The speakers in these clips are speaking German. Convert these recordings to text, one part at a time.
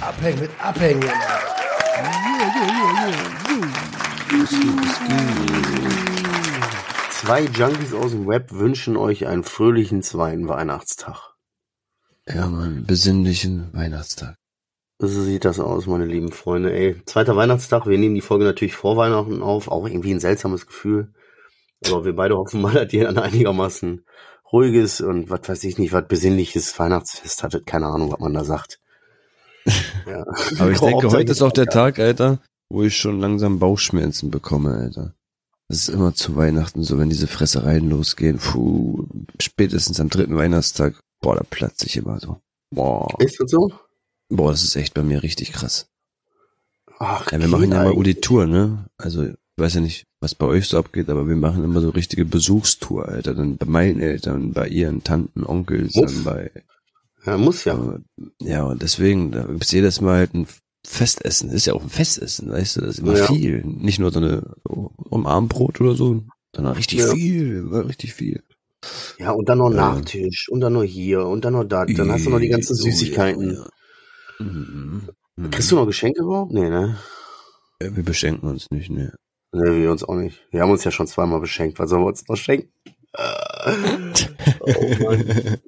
Abhängen mit Abhängen. Zwei Junkies aus dem Web wünschen euch einen fröhlichen zweiten Weihnachtstag. Ja, Mann, besinnlichen Weihnachtstag. So sieht das aus, meine lieben Freunde. Ey, zweiter Weihnachtstag. Wir nehmen die Folge natürlich vor Weihnachten auf. Auch irgendwie ein seltsames Gefühl. Aber wir beide hoffen mal, dass ihr ein einigermaßen ruhiges und was weiß ich nicht, was besinnliches Weihnachtsfest hattet. Keine Ahnung, was man da sagt. Ja. Aber ich denke, heute ist auch der Tag, Alter, wo ich schon langsam Bauchschmerzen bekomme, Alter. Das ist immer zu Weihnachten so, wenn diese Fressereien losgehen. Puh, spätestens am dritten Weihnachtstag, boah, da platze ich immer so. Boah. Ist das so? Boah, das ist echt bei mir richtig krass. Ach, Ja, wir machen ja mal Uli-Tour, ne? Also, ich weiß ja nicht, was bei euch so abgeht, aber wir machen immer so richtige Besuchstour, Alter. Dann bei meinen Eltern, bei ihren Tanten, Onkels, Muss. dann bei, Ja, muss ja. ja, und deswegen, da gibt's jedes Mal halt ein Festessen. Ist ja auch ein Festessen, weißt du, das ist immer Ja. viel. Nicht nur so eine, so um oder so, sondern richtig Ja. viel, richtig viel. Ja, und dann noch Ja. Nachtisch und dann noch hier und dann noch da. Dann hast du noch die ganzen Oh, Süßigkeiten. ja. Mhm. Kriegst du noch Geschenke überhaupt? Nee, ne? Wir beschenken uns nicht, ne. Nee, wir uns auch nicht. Wir haben uns ja schon zweimal beschenkt. Was sollen wir uns noch schenken? Äh, oh Mann.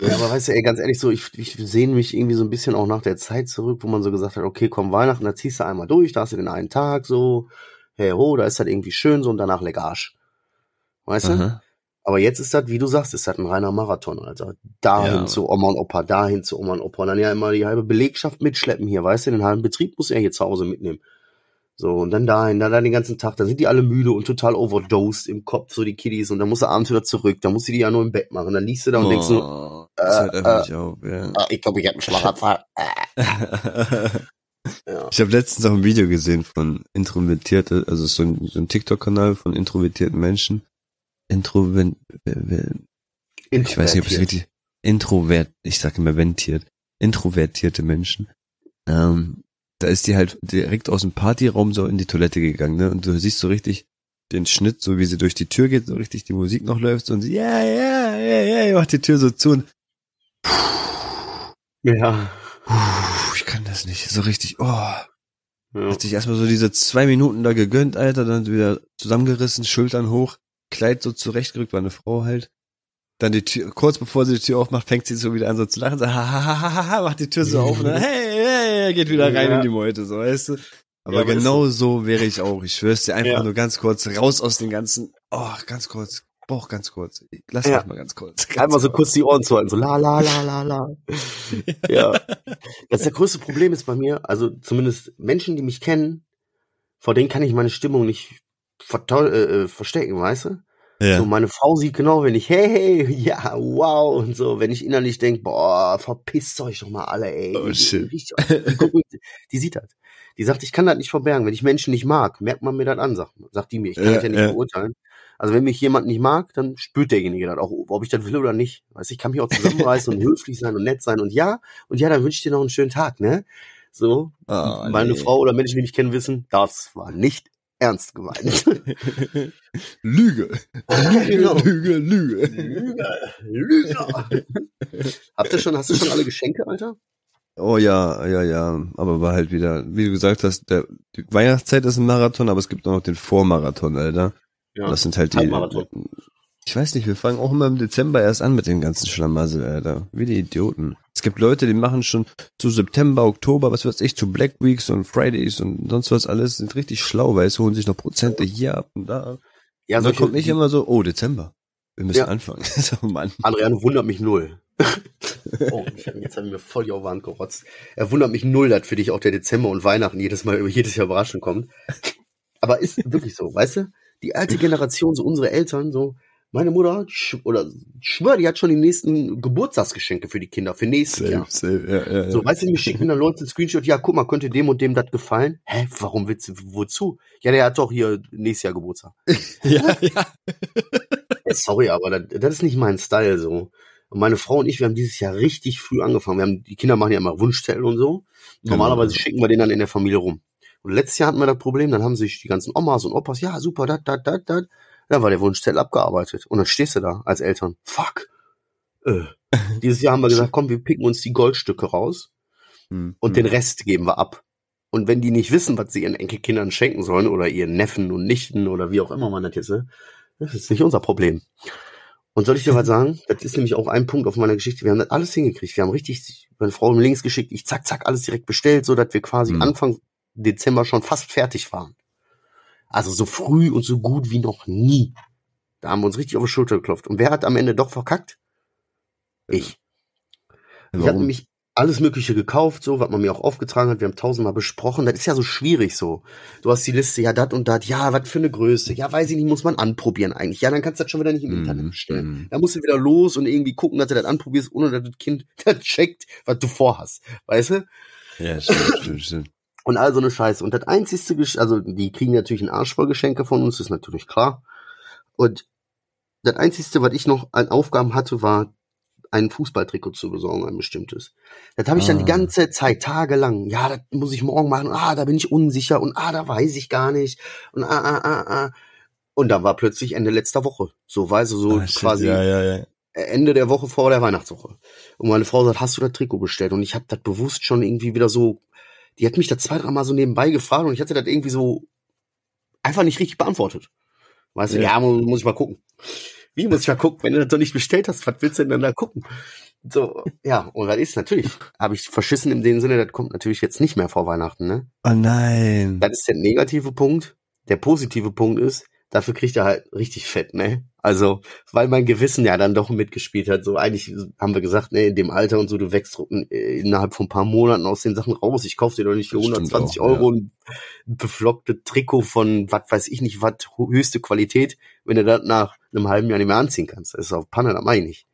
Ja, aber weißt du, ey, ganz ehrlich, so, ich, ich sehne mich irgendwie so ein bisschen auch nach der Zeit zurück, wo man so gesagt hat, okay, komm, Weihnachten, da ziehst du einmal durch, da hast du den einen Tag, so, hey, ho, da ist halt irgendwie schön, so, und danach Legarsch. Weißt du? Aha. Aber jetzt ist das, wie du sagst, ist das ein reiner Marathon, Alter. Dahin Ja. zu Oma und Opa, dahin zu Oma und Opa. Und dann ja immer die halbe Belegschaft mitschleppen hier, weißt du, den halben Betrieb muss er hier zu Hause mitnehmen. So, und dann dahin, dann, dann den ganzen Tag, da sind die alle müde und total overdosed im Kopf, so die Kiddies, und dann musst du abends wieder zurück, dann musst du die ja nur im Bett machen, dann liegst du da und denkst so, Oh, das hört äh, nicht auf, ja. ah, ich glaube, ich hab einen Schlaganfall. Ja. Ich habe letztens auch ein Video gesehen von introvertierte, also so ein, so ein TikTok-Kanal von introvertierten Menschen. Introvert, ich weiß nicht, ob es richtig, introvert, ich sage immer ventiert, introvertierte Menschen. Ähm, da ist die halt direkt aus dem Partyraum so in die Toilette gegangen, ne? Und du siehst so richtig den Schnitt, so wie sie durch die Tür geht, so richtig die Musik noch läuft und sie, ja, ja, ja, ja, macht die Tür so zu und Ja. Puh, ich kann das nicht. So richtig, oh. ja. Hat sich erstmal so diese zwei Minuten da gegönnt, Alter, dann wieder zusammengerissen, Schultern hoch, Kleid so zurechtgerückt, war eine Frau halt. Dann die Tür, kurz bevor sie die Tür aufmacht, fängt sie so wieder an so zu lachen, so, ha, ha, ha, ha, macht die Tür so auf dann, hey, hey, geht wieder rein Ja. in die Meute, so, weißt du. Aber Ja, aber genau so wäre ich auch. Ich schwör's dir einfach Ja. nur ganz kurz raus aus den ganzen, oh, ganz kurz, Bauch ganz kurz. Lass mich mal ganz kurz. Ganz Einmal so kurz die Ohren zu halten, so la la la la la. ja. Das der größte Problem ist bei mir, also zumindest Menschen, die mich kennen, vor denen kann ich meine Stimmung nicht äh, äh, verstecken, weißt du? Ja. So, meine Frau sieht genau, wenn ich, hey, hey, ja, wow, und so, wenn ich innerlich denk, boah, verpisst euch doch mal alle, ey. Oh, shit. Die, sieht das. Die sagt, ich kann das nicht verbergen. Wenn ich Menschen nicht mag, merkt man mir das an, sagt, sagt die mir. Ich kann Ja, das ja nicht ja. beurteilen. Also wenn mich jemand nicht mag, dann spürt derjenige das auch, ob ich das will oder nicht. Weißt du, ich kann mich auch zusammenreißen und höflich sein und nett sein und ja, und ja, dann wünsche ich dir noch einen schönen Tag, ne? So. Oh, Meine nee. Frau oder Menschen, die mich kennen, wissen, das war nicht ernst gemeint. Lüge. Genau. Lüge, Lüge. Lüger, Lüger. Habt ihr schon, hast du schon alle Geschenke, Alter? Oh ja, ja, ja. Aber war halt wieder, wie du gesagt hast, der, die Weihnachtszeit ist ein Marathon, aber es gibt auch noch den Vormarathon, Alter. Ja. Das sind halt die. Halbmarathon. Ich weiß nicht, wir fangen auch immer im Dezember erst an mit den ganzen Schlamassel, Alter. Wie die Idioten. Es gibt Leute, die machen schon zu September, Oktober, was weiß ich, zu Black Weeks und Fridays und sonst was alles, sind richtig schlau, weil es holen sich noch Prozente hier ab und da. Ja, und dann kommt nicht immer so, oh, Dezember. Wir müssen Ja. anfangen. so, Mann. Adrian wundert mich null. oh, jetzt haben wir voll die Wand gerotzt. Er wundert mich null, dass für dich auch der Dezember und Weihnachten jedes Mal, jedes Jahr überraschend kommt. Aber ist wirklich so, weißt du? Die alte Generation, so unsere Eltern, so, meine Mutter, sch oder schwör, die hat schon die nächsten Geburtstagsgeschenke für die Kinder, für nächstes Jahr. safe, ja, ja, ja. So, weißt du, mir schicken dann Leute einen Screenshot, ja, guck mal, könnte dem und dem das gefallen? Hä, warum willst du, wozu? Ja, der hat doch hier nächstes Jahr Geburtstag. ja, ja. Sorry, aber das, das ist nicht mein Style so. Und meine Frau und ich, wir haben dieses Jahr richtig früh angefangen. Wir haben, die Kinder machen ja immer Wunschzettel und so. Normalerweise schicken wir den dann in der Familie rum. Und letztes Jahr hatten wir das Problem, dann haben sich die ganzen Omas und Opas, ja, super, dat, dat, dat, dat. Dann war der Wunschzettel abgearbeitet. Und dann stehst du da als Eltern. Fuck. Äh. Dieses Jahr haben wir gesagt, komm, wir picken uns die Goldstücke raus hm, und hm. den Rest geben wir ab. Und wenn die nicht wissen, was sie ihren Enkelkindern schenken sollen oder ihren Neffen und Nichten oder wie auch immer man das jetzt, ne, das ist nicht unser Problem. Und soll ich dir was sagen? Das ist nämlich auch ein Punkt auf meiner Geschichte. Wir haben das alles hingekriegt. Wir haben richtig meine Frau links geschickt, ich zack, zack, alles direkt bestellt, so dass wir quasi mhm. Anfang Dezember schon fast fertig waren. Also so früh und so gut wie noch nie. Da haben wir uns richtig auf die Schulter geklopft. Und wer hat am Ende doch verkackt? Ich. Warum? Ich habe nämlich alles Mögliche gekauft, so, was man mir auch aufgetragen hat. Wir haben tausendmal besprochen. Das ist ja so schwierig so. Du hast die Liste, ja, dat und dat, ja, was für eine Größe. Ja, weiß ich nicht, muss man anprobieren eigentlich. Ja, dann kannst du das schon wieder nicht im mm, Internet bestellen. Mm. Da musst du wieder los und irgendwie gucken, dass du das anprobierst, ohne dass das Kind das checkt, was du vorhast. Weißt du? Ja, stimmt, stimmt, stimmt. Und all so eine Scheiße. Und das einzigste, also die kriegen natürlich einen Arsch voll Geschenke von uns, ist natürlich klar. Und das einzigste, was ich noch an Aufgaben hatte, war ein Fußballtrikot zu besorgen, ein bestimmtes. Das habe ich dann die ah. ganze Zeit, tagelang. Ja, das muss ich morgen machen. Ah, da bin ich unsicher. Und ah, da weiß ich gar nicht. Und ah, ah, ah, ah. Und dann war plötzlich Ende letzter Woche. So, weißt du, so ah, quasi ja, ja, ja. Ende der Woche vor der Weihnachtswoche. Und meine Frau sagt, hast du das Trikot bestellt? Und ich habe das bewusst schon irgendwie wieder so, die hat mich da zwei, dreimal so nebenbei gefragt und ich hatte das irgendwie so einfach nicht richtig beantwortet. Weißt du, ja, muss, muss ich mal gucken. Wie muss ich mal gucken, wenn du das doch nicht bestellt hast, was willst du denn dann da gucken? So, ja, und das ist natürlich, habe ich verschissen in dem Sinne, das kommt natürlich jetzt nicht mehr vor Weihnachten, ne? Oh nein. Das ist der negative Punkt. Der positive Punkt ist, dafür kriegt er halt richtig fett, ne? Also, weil mein Gewissen ja dann doch mitgespielt hat. So eigentlich haben wir gesagt, ne, in dem Alter und so, du wächst innerhalb von ein paar Monaten aus den Sachen raus. Ich kauf dir doch nicht für 120 auch, Euro ja. ein beflockte Trikot von, was weiß ich nicht, was höchste Qualität, wenn du das nach einem halben Jahr nicht mehr anziehen kannst. Das ist auf Panne, das meine ich nicht.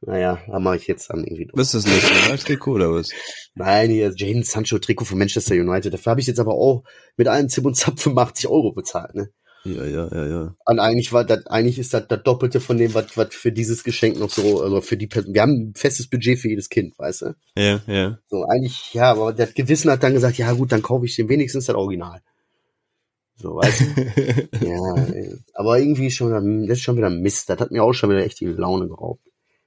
Naja, da mache ich jetzt dann irgendwie. Was ist das Nationaltrikot oder was? Nein, hier Jaden Sancho Trikot von Manchester United. Dafür habe ich jetzt aber auch mit allen Zip und Zap 85 Euro bezahlt, ne? Ja, ja, ja, ja. Und eigentlich war das, eigentlich ist das das Doppelte von dem, was, was für dieses Geschenk noch so, also für die Person. Wir haben ein festes Budget für jedes Kind, weißt du? Ja, ja. So, eigentlich, ja, aber das Gewissen hat dann gesagt, ja gut, dann kaufe ich dem wenigstens das Original. So, weißt du? ja, aber irgendwie schon, das ist schon wieder Mist. Das hat mir auch schon wieder echt die Laune geraubt.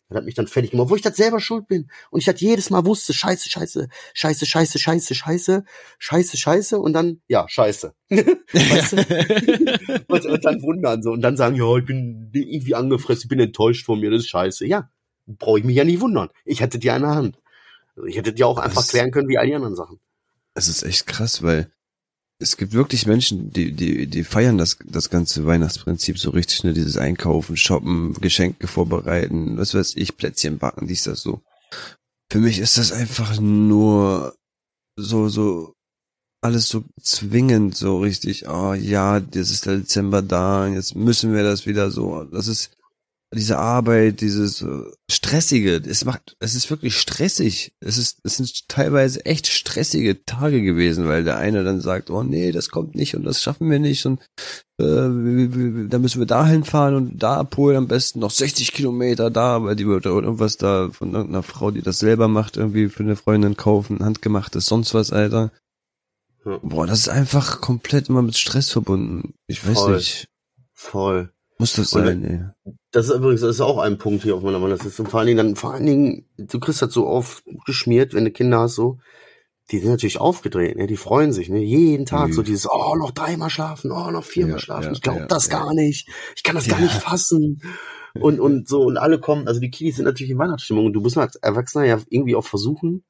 Das hat mich dann fertig gemacht, obwohl ich das selber schuld bin. Und ich das jedes Mal wusste, scheiße, scheiße, scheiße, scheiße, scheiße, scheiße, scheiße, scheiße und dann, ja, scheiße. weißt du? und, und, dann wundern so und dann sagen, ja, ich bin irgendwie angefressen, ich bin enttäuscht von mir, das ist scheiße. Ja, brauche ich mich ja nicht wundern. Ich hätte die eine Hand. Ich hätte dir auch einfach klären können wie all die anderen Sachen. Es ist echt krass, weil es gibt wirklich Menschen, die, die, die feiern das, das ganze Weihnachtsprinzip so richtig, ne, dieses Einkaufen, Shoppen, Geschenke vorbereiten, was weiß ich, Plätzchen backen, dies, das so. Für mich ist das einfach nur so, so, alles so zwingend, so richtig, oh ja, jetzt ist der Dezember da, jetzt müssen wir das wieder so, das ist, diese Arbeit, dieses äh, stressige, es macht, es ist wirklich stressig. Es ist, es sind teilweise echt stressige Tage gewesen, weil der eine dann sagt, oh nee, das kommt nicht und das schaffen wir nicht und äh, da müssen wir dahin fahren und da abholen am besten noch 60 Kilometer da, weil die wird irgendwas da von irgendeiner Frau, die das selber macht, irgendwie für eine Freundin kaufen, handgemachtes, sonst was, Alter. Boah, das ist einfach komplett immer mit Stress verbunden. Ich weiß Voll. nicht. Voll. Muss das sein, ey. Das ist übrigens das ist auch ein Punkt hier auf meiner Wanderliste. Und vor allen Dingen dann, vor allen Dingen, du kriegst das so aufgeschmiert, wenn du Kinder hast, so. Die sind natürlich aufgedreht, ne? Die freuen sich, ne? Jeden Tag mhm. so dieses, oh, noch dreimal schlafen, oh, noch viermal ja, schlafen. Ja, ich glaube ja, das gar nicht. Ich kann das gar nicht fassen. Und, und so, und alle kommen, also die Kiddies sind natürlich in Weihnachtsstimmung und du musst als Erwachsener ja irgendwie auch versuchen,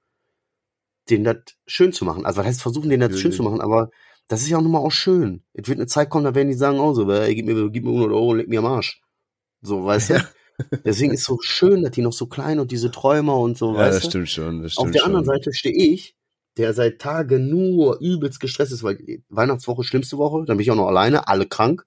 den das schön zu machen. Also was heißt versuchen, den das schön zu machen, aber das ist ja auch nochmal auch schön. Es wird eine Zeit kommen, da werden die sagen, oh so, ey, gib mir, gib mir 100 Euro und leg mir am Arsch. So, weißt du? Deswegen ist so schön, dass die noch so klein und diese Träumer und so, ja, weißt das du? stimmt schon. Das stimmt Auf der schon. anderen Seite stehe ich, der seit Tagen nur übelst gestresst ist, weil Weihnachtswoche, schlimmste Woche, dann bin ich auch noch alleine, alle krank.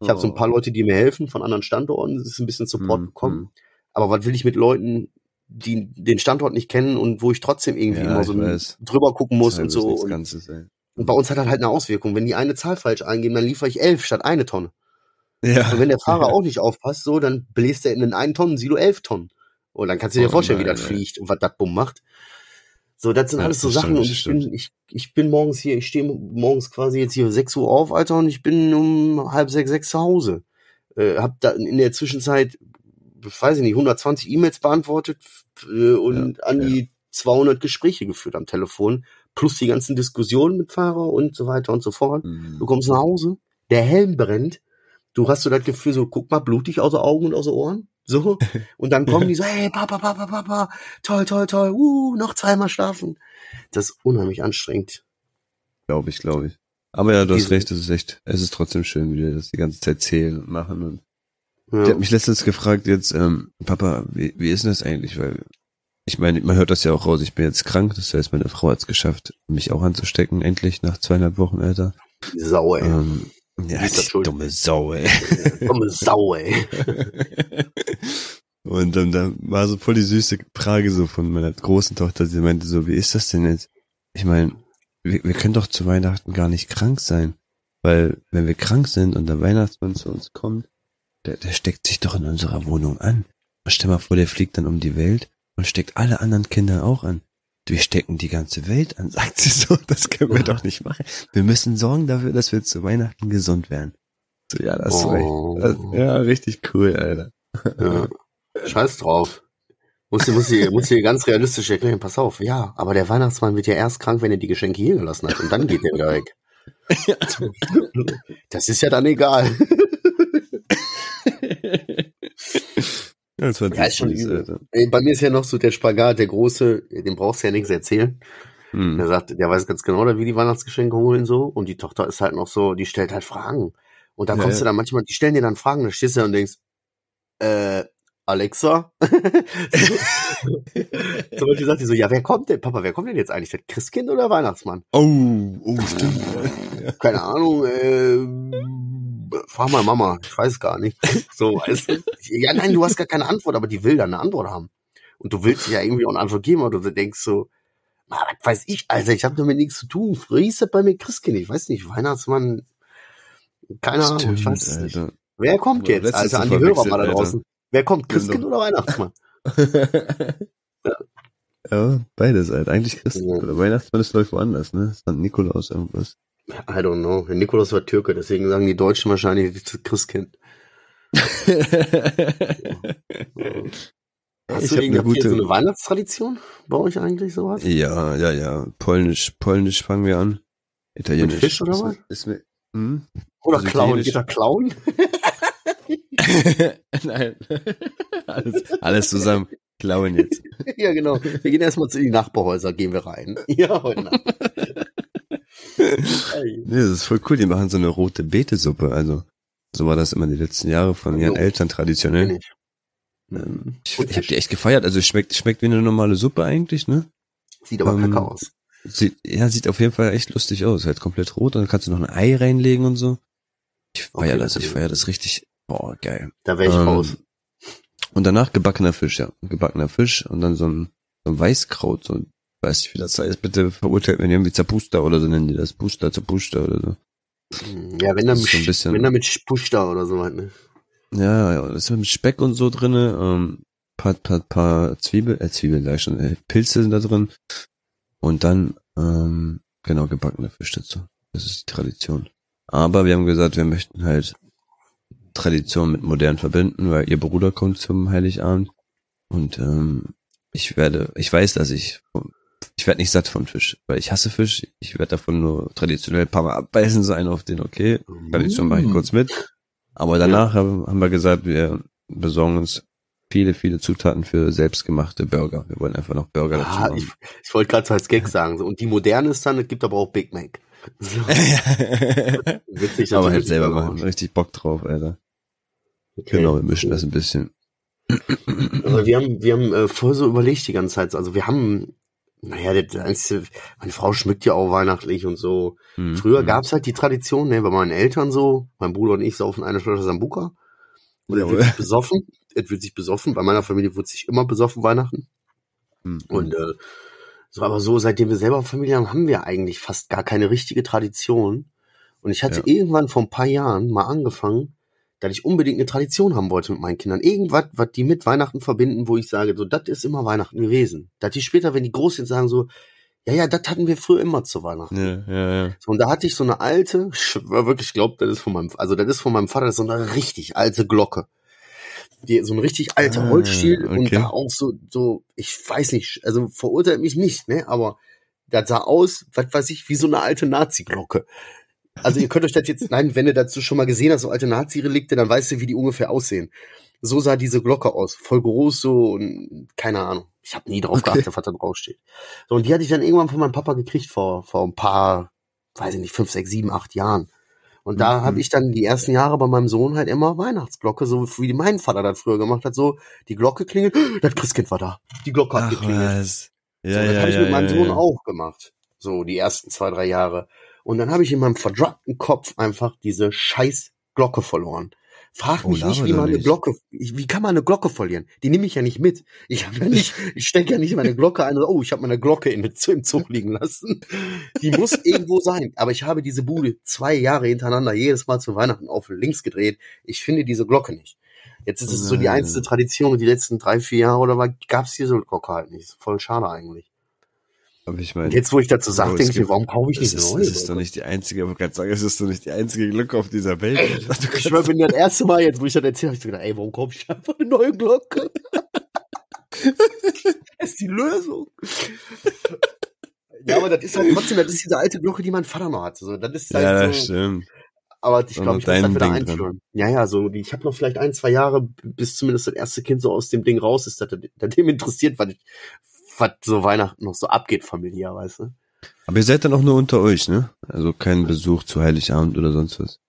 Ich oh. habe so ein paar oh. Leute, die mir helfen von anderen Standorten, es ist ein bisschen Support mm, bekommen. Mm. Aber was will ich mit Leuten, die den Standort nicht kennen und wo ich trotzdem irgendwie ja, immer so drüber gucken muss und so. Und, Ganzes, und bei uns hat das halt eine Auswirkung. Wenn die eine Zahl falsch eingeben, dann liefere ich elf statt eine Tonne. Ja. Und wenn der Fahrer auch nicht aufpasst, so, dann bläst er in den einen Tonnen Silo elf Tonnen. Und dann kannst du dir oh, vorstellen, nein, wie das nein. fliegt und was das bumm macht. So, das sind ja, alles so Sachen und ich bin, ich, ich bin morgens hier, ich stehe morgens quasi jetzt hier 6 Uhr auf, Alter, und ich bin um halb sechs, sechs zu Hause. Äh, hab da in der Zwischenzeit, weiß ich nicht, 120 E-Mails beantwortet äh, und ja, an die ja. 200 Gespräche geführt am Telefon, plus die ganzen Diskussionen mit Fahrer und so weiter und so fort. Mhm. Du kommst nach Hause, der Helm brennt, du hast so das Gefühl so, guck mal, blutig aus den Augen und aus den Ohren. So. Und dann kommen die so, hey, Papa, Papa, Papa, toll, toll, toll, uh, noch zweimal schlafen. Das ist unheimlich anstrengend. Glaube ich, glaube ich. Aber ja, du hast recht, es ist echt, es ist trotzdem schön, wie wir das die ganze Zeit zählen und machen. Und ja. Ich habe mich letztens gefragt jetzt, ähm, Papa, wie, wie ist denn das eigentlich? Weil ich meine, man hört das ja auch raus, ich bin jetzt krank, das heißt, meine Frau hat es geschafft, mich auch anzustecken, endlich nach zweieinhalb Wochen, Alter. Sau, ey. Ähm, ja, die dumme Sau, ey. dumme Sau, ey. Und ähm, da war so voll die süße Frage so von meiner großen Tochter. Sie meinte so, wie ist das denn jetzt? Ich meine, wir, wir können doch zu Weihnachten gar nicht krank sein. Weil wenn wir krank sind und der Weihnachtsmann zu uns kommt, der, der steckt sich doch in unserer Wohnung an. Stell mal vor, der fliegt dann um die Welt und steckt alle anderen Kinder auch an wir stecken die ganze Welt an, sagt sie so, das können wir doch nicht machen. Wir müssen sorgen dafür, dass wir zu Weihnachten gesund werden. So, ja, das oh. recht. Das, ja, richtig cool, Alter. Ja. Scheiß drauf. Muss sie, muss sie, muss sie ganz realistisch erklären, pass auf, ja, aber der Weihnachtsmann wird ja erst krank, wenn er die Geschenke hier gelassen hat und dann geht er wieder weg. Das ist ja dann egal. Ja, das war ja, ist schon übel. Bei mir ist ja noch so der Spagat, der große, den brauchst du ja nichts erzählen. Hm. Der sagt, der weiß ganz genau, wie die Weihnachtsgeschenke holen so. Und die Tochter ist halt noch so, die stellt halt Fragen. Und da ja, kommst du dann manchmal, die stellen dir dann Fragen, da stehst du und denkst, äh, Alexa? so, die sagt die so, ja, wer kommt denn, Papa, wer kommt denn jetzt eigentlich? Das Christkind oder Weihnachtsmann? Oh, oh, stimmt. Keine Ahnung, äh, frag mal Mama, ich weiß gar nicht. So, weißt du? Ja, nein, du hast gar keine Antwort, aber die will dann eine Antwort haben. Und du willst ja irgendwie auch eine Antwort geben, aber du denkst so, was weiß ich, Alter, ich habe damit nichts zu tun. Das bei mir Christkind, ich weiß nicht, Weihnachtsmann, keine Ahnung, Stimmt, ich weiß es nicht. Wer kommt jetzt, Alter, an die Hörer mal da draußen? Alter. Wer kommt, Christkind oder Weihnachtsmann? ja. ja, beides halt. Eigentlich Christkind. Oder Weihnachtsmann ist läuft woanders, ne? St. Nikolaus irgendwas. I don't know. Nikolaus war Türke, deswegen sagen die Deutschen wahrscheinlich Christkind. Hast ich du eine gute... so eine Weihnachtstradition bei euch eigentlich sowas? Ja, ja, ja. Polnisch, Polnisch fangen wir an. Italienisch. Mit Fisch oder was? Ist mir, hm? Oder also klauen, geht da klauen? Nein. alles, alles zusammen. Klauen jetzt. ja, genau. Wir gehen erstmal zu den Nachbarhäusern, gehen wir rein. Ja, heute Nacht nee, das ist voll cool. Die machen so eine rote Betesuppe. Also, so war das immer die letzten Jahre von ihren Eltern traditionell. Ähm, ich, ich habe die echt gefeiert. Also, es schmeckt, schmeckt wie eine normale Suppe eigentlich, ne? Sieht aber ähm, kacke aus. Sieht, ja, sieht auf jeden Fall echt lustig aus. Halt komplett rot. Dann kannst du noch ein Ei reinlegen und so. Ich feier okay, das, ich feier das richtig. Boah, geil. Da wäre ich ähm, raus. Und danach gebackener Fisch, ja. Gebackener Fisch und dann so ein, so ein Weißkraut, so ein weiß nicht, wie das heißt, bitte verurteilt wenn irgendwie Zapusta oder so nennen die das. Pusta, Zapusta oder so. Ja, wenn da mit, so bisschen, wenn da mit Pusta oder so halt, ne? Ja, ja, das ist mit Speck und so drinne, ähm, paar, paar, paar Zwiebel, äh, Zwiebeln gleich schon, äh, Pilze sind da drin. Und dann, ähm, genau, gebackener Fisch dazu. Das ist die Tradition. Aber wir haben gesagt, wir möchten halt Tradition mit modern verbinden, weil ihr Bruder kommt zum Heiligabend. Und ähm, ich werde, ich weiß, dass ich ich werde nicht satt von Fisch, weil ich hasse Fisch. Ich werde davon nur traditionell ein paar Mal abbeißen sein auf den, okay, Tradition mache ich kurz mit. Aber danach ja. haben wir gesagt, wir besorgen uns viele, viele Zutaten für selbstgemachte Burger. Wir wollen einfach noch Burger dazu ah, Ich, ich wollte gerade so als Gag sagen. Und die moderne ist dann, es gibt aber auch Big Mac. So. Witzig, aber halt selber machen. Richtig Bock drauf, Alter. Okay. Genau, wir mischen das ein bisschen. Also wir haben, wir haben äh, voll so überlegt die ganze Zeit. Also wir haben naja, das einzige, meine Frau schmückt ja auch weihnachtlich und so. Mhm. Früher hm. gab's halt die Tradition, ne, bei meinen Eltern so, mein Bruder und ich saufen eine Flasche Sambuka. Und er wird sich besoffen. Er wird sich besoffen. Bei meiner Familie wird sich immer besoffen Weihnachten. Mhm. Und äh, so, aber so, seitdem wir selber Familie haben, haben wir eigentlich fast gar keine richtige Tradition. Und ich hatte ja. irgendwann vor ein paar Jahren mal angefangen, dass ich unbedingt eine Tradition haben wollte mit meinen Kindern. Irgendwas, was die mit Weihnachten verbinden, wo ich sage, so, das ist immer Weihnachten gewesen. Dass die später, wenn die groß sind, sagen so, ja, ja, das hatten wir früher immer zu Weihnachten. Ja, ja, ja. So, und da hatte ich so eine alte, ich war wirklich, glaube, das ist von meinem, also das ist von meinem Vater, das ist so eine richtig alte Glocke. Die, so ein richtig alter ah, Holzstiel okay. und da auch so, so, ich weiß nicht, also verurteilt mich nicht, ne, aber das sah aus, was weiß ich, wie so eine alte Nazi-Glocke. Also ihr könnt euch das jetzt, nein, wenn ihr dazu schon mal gesehen habt, so alte Nazi-Relikte, dann weißt du, wie die ungefähr aussehen. So sah diese Glocke aus, voll groß so und keine Ahnung. Ich habe nie drauf okay. geachtet, was da drauf steht. So, und die hatte ich dann irgendwann von meinem Papa gekriegt vor, vor ein paar, weiß ich nicht, fünf, sechs, sieben, acht Jahren. Und da mhm. habe ich dann die ersten Jahre bei meinem Sohn halt immer Weihnachtsglocke, so wie mein Vater das früher gemacht hat, so die Glocke klingelt, das Christkind war da. Die Glocke hat Ach, geklingelt. Was? Ja, so, das ja, habe ich ja, mit meinem ja, Sohn auch gemacht. So die ersten zwei, drei Jahre. Und dann habe ich in meinem verdruckten Kopf einfach diese scheiß Glocke verloren. Frag oh, mich oh, nicht, wie man eine. Glocke, wie kann man eine Glocke verlieren? Die nehme ich ja nicht mit. Ich habe ja nicht, ich stecke ja nicht meine Glocke ein. Oh, ich habe meine Glocke in, im Zug liegen lassen. Die muss irgendwo sein. Aber ich habe diese Bude zwei Jahre hintereinander jedes Mal zu Weihnachten auf links gedreht. Ich finde diese Glocke nicht. Jetzt ist es so die einzige Tradition die letzten drei, vier Jahre oder was gab's diese Glocke halt nicht. Voll schade eigentlich. Aber ich meine, jetzt, wo ich dazu sage, denke ich mir, warum kaufe ich nicht eine neue? Das ist doch nicht die einzige, aber gerade sagen, es ist doch nicht die einzige Glocke auf dieser Welt. Ey, ich schwör, bin ja das erste Mal jetzt, wo ich das erzähle, habe ich so gedacht, ey, warum kaufe ich einfach eine neue Glocke? das ist die Lösung. ja, aber das ist halt trotzdem, das ist diese alte Glocke, die mein Vater noch hatte. So, das ist halt ja, das so, stimmt. Aber ich glaube, ich muss das wieder einführen. Ja, ja, so, ich habe noch vielleicht ein, zwei Jahre, bis zumindest das erste Kind so aus dem Ding raus ist, dass er dem interessiert, was, was so Weihnachten noch so abgeht familiär, weißt du? Aber ihr seid dann auch nur unter euch, ne? Also kein Besuch zu Heiligabend oder sonst was.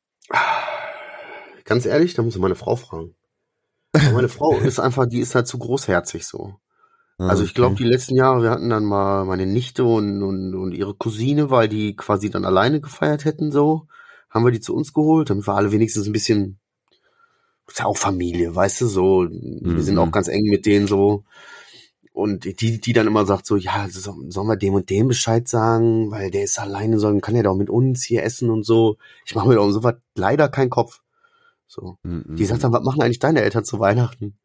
Ganz ehrlich, da muss ich meine Frau fragen. Aber meine Frau ist einfach, die ist halt zu großherzig so. Ah, also ich glaube, die letzten Jahre, wir hatten dann mal meine Nichte und, und, und ihre Cousine, weil die quasi dann alleine gefeiert hätten, so, haben wir die zu uns geholt, damit wir alle wenigstens ein bisschen, ist ja auch Familie, weißt du, so, mhm. wir sind mhm. auch ganz eng mit denen so. Und die, die dann immer sagt so, ja, sollen wir dem und dem Bescheid sagen, weil der ist alleine, so, kann ja doch mit uns hier essen und so. Ich mache mir doch um sowas leider keinen Kopf. So. Mm Die sagt dann, was machen eigentlich deine Eltern zu Weihnachten?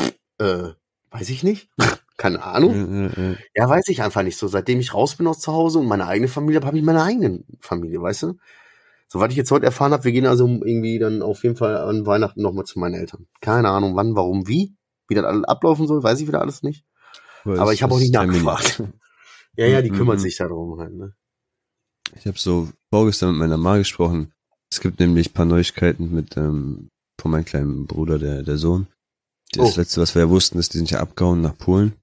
Pff, äh, weiß ich nicht. Keine Ahnung. Mm ja, weiß ich einfach nicht so. Seitdem ich raus bin aus zu Hause und meine eigene Familie habe, habe ich meine eigene Familie, weißt du? Soweit ich jetzt heute erfahren habe, wir gehen also irgendwie dann auf jeden Fall an Weihnachten nochmal zu meinen Eltern. Keine Ahnung, wann, warum, wie. Wie das alles ablaufen soll, weiß ich wieder alles nicht. Aber ich habe auch nicht nachgefragt. ja, ja, die mhm. kümmert sich darum halt, ne? Ich habe so vorgestern mit meiner Mama gesprochen. Es gibt nämlich paar Neuigkeiten mit ähm, von meinem kleinen Bruder, der der Sohn. Das oh. letzte, was wir ja wussten, ist, die sind ja abgehauen nach Polen.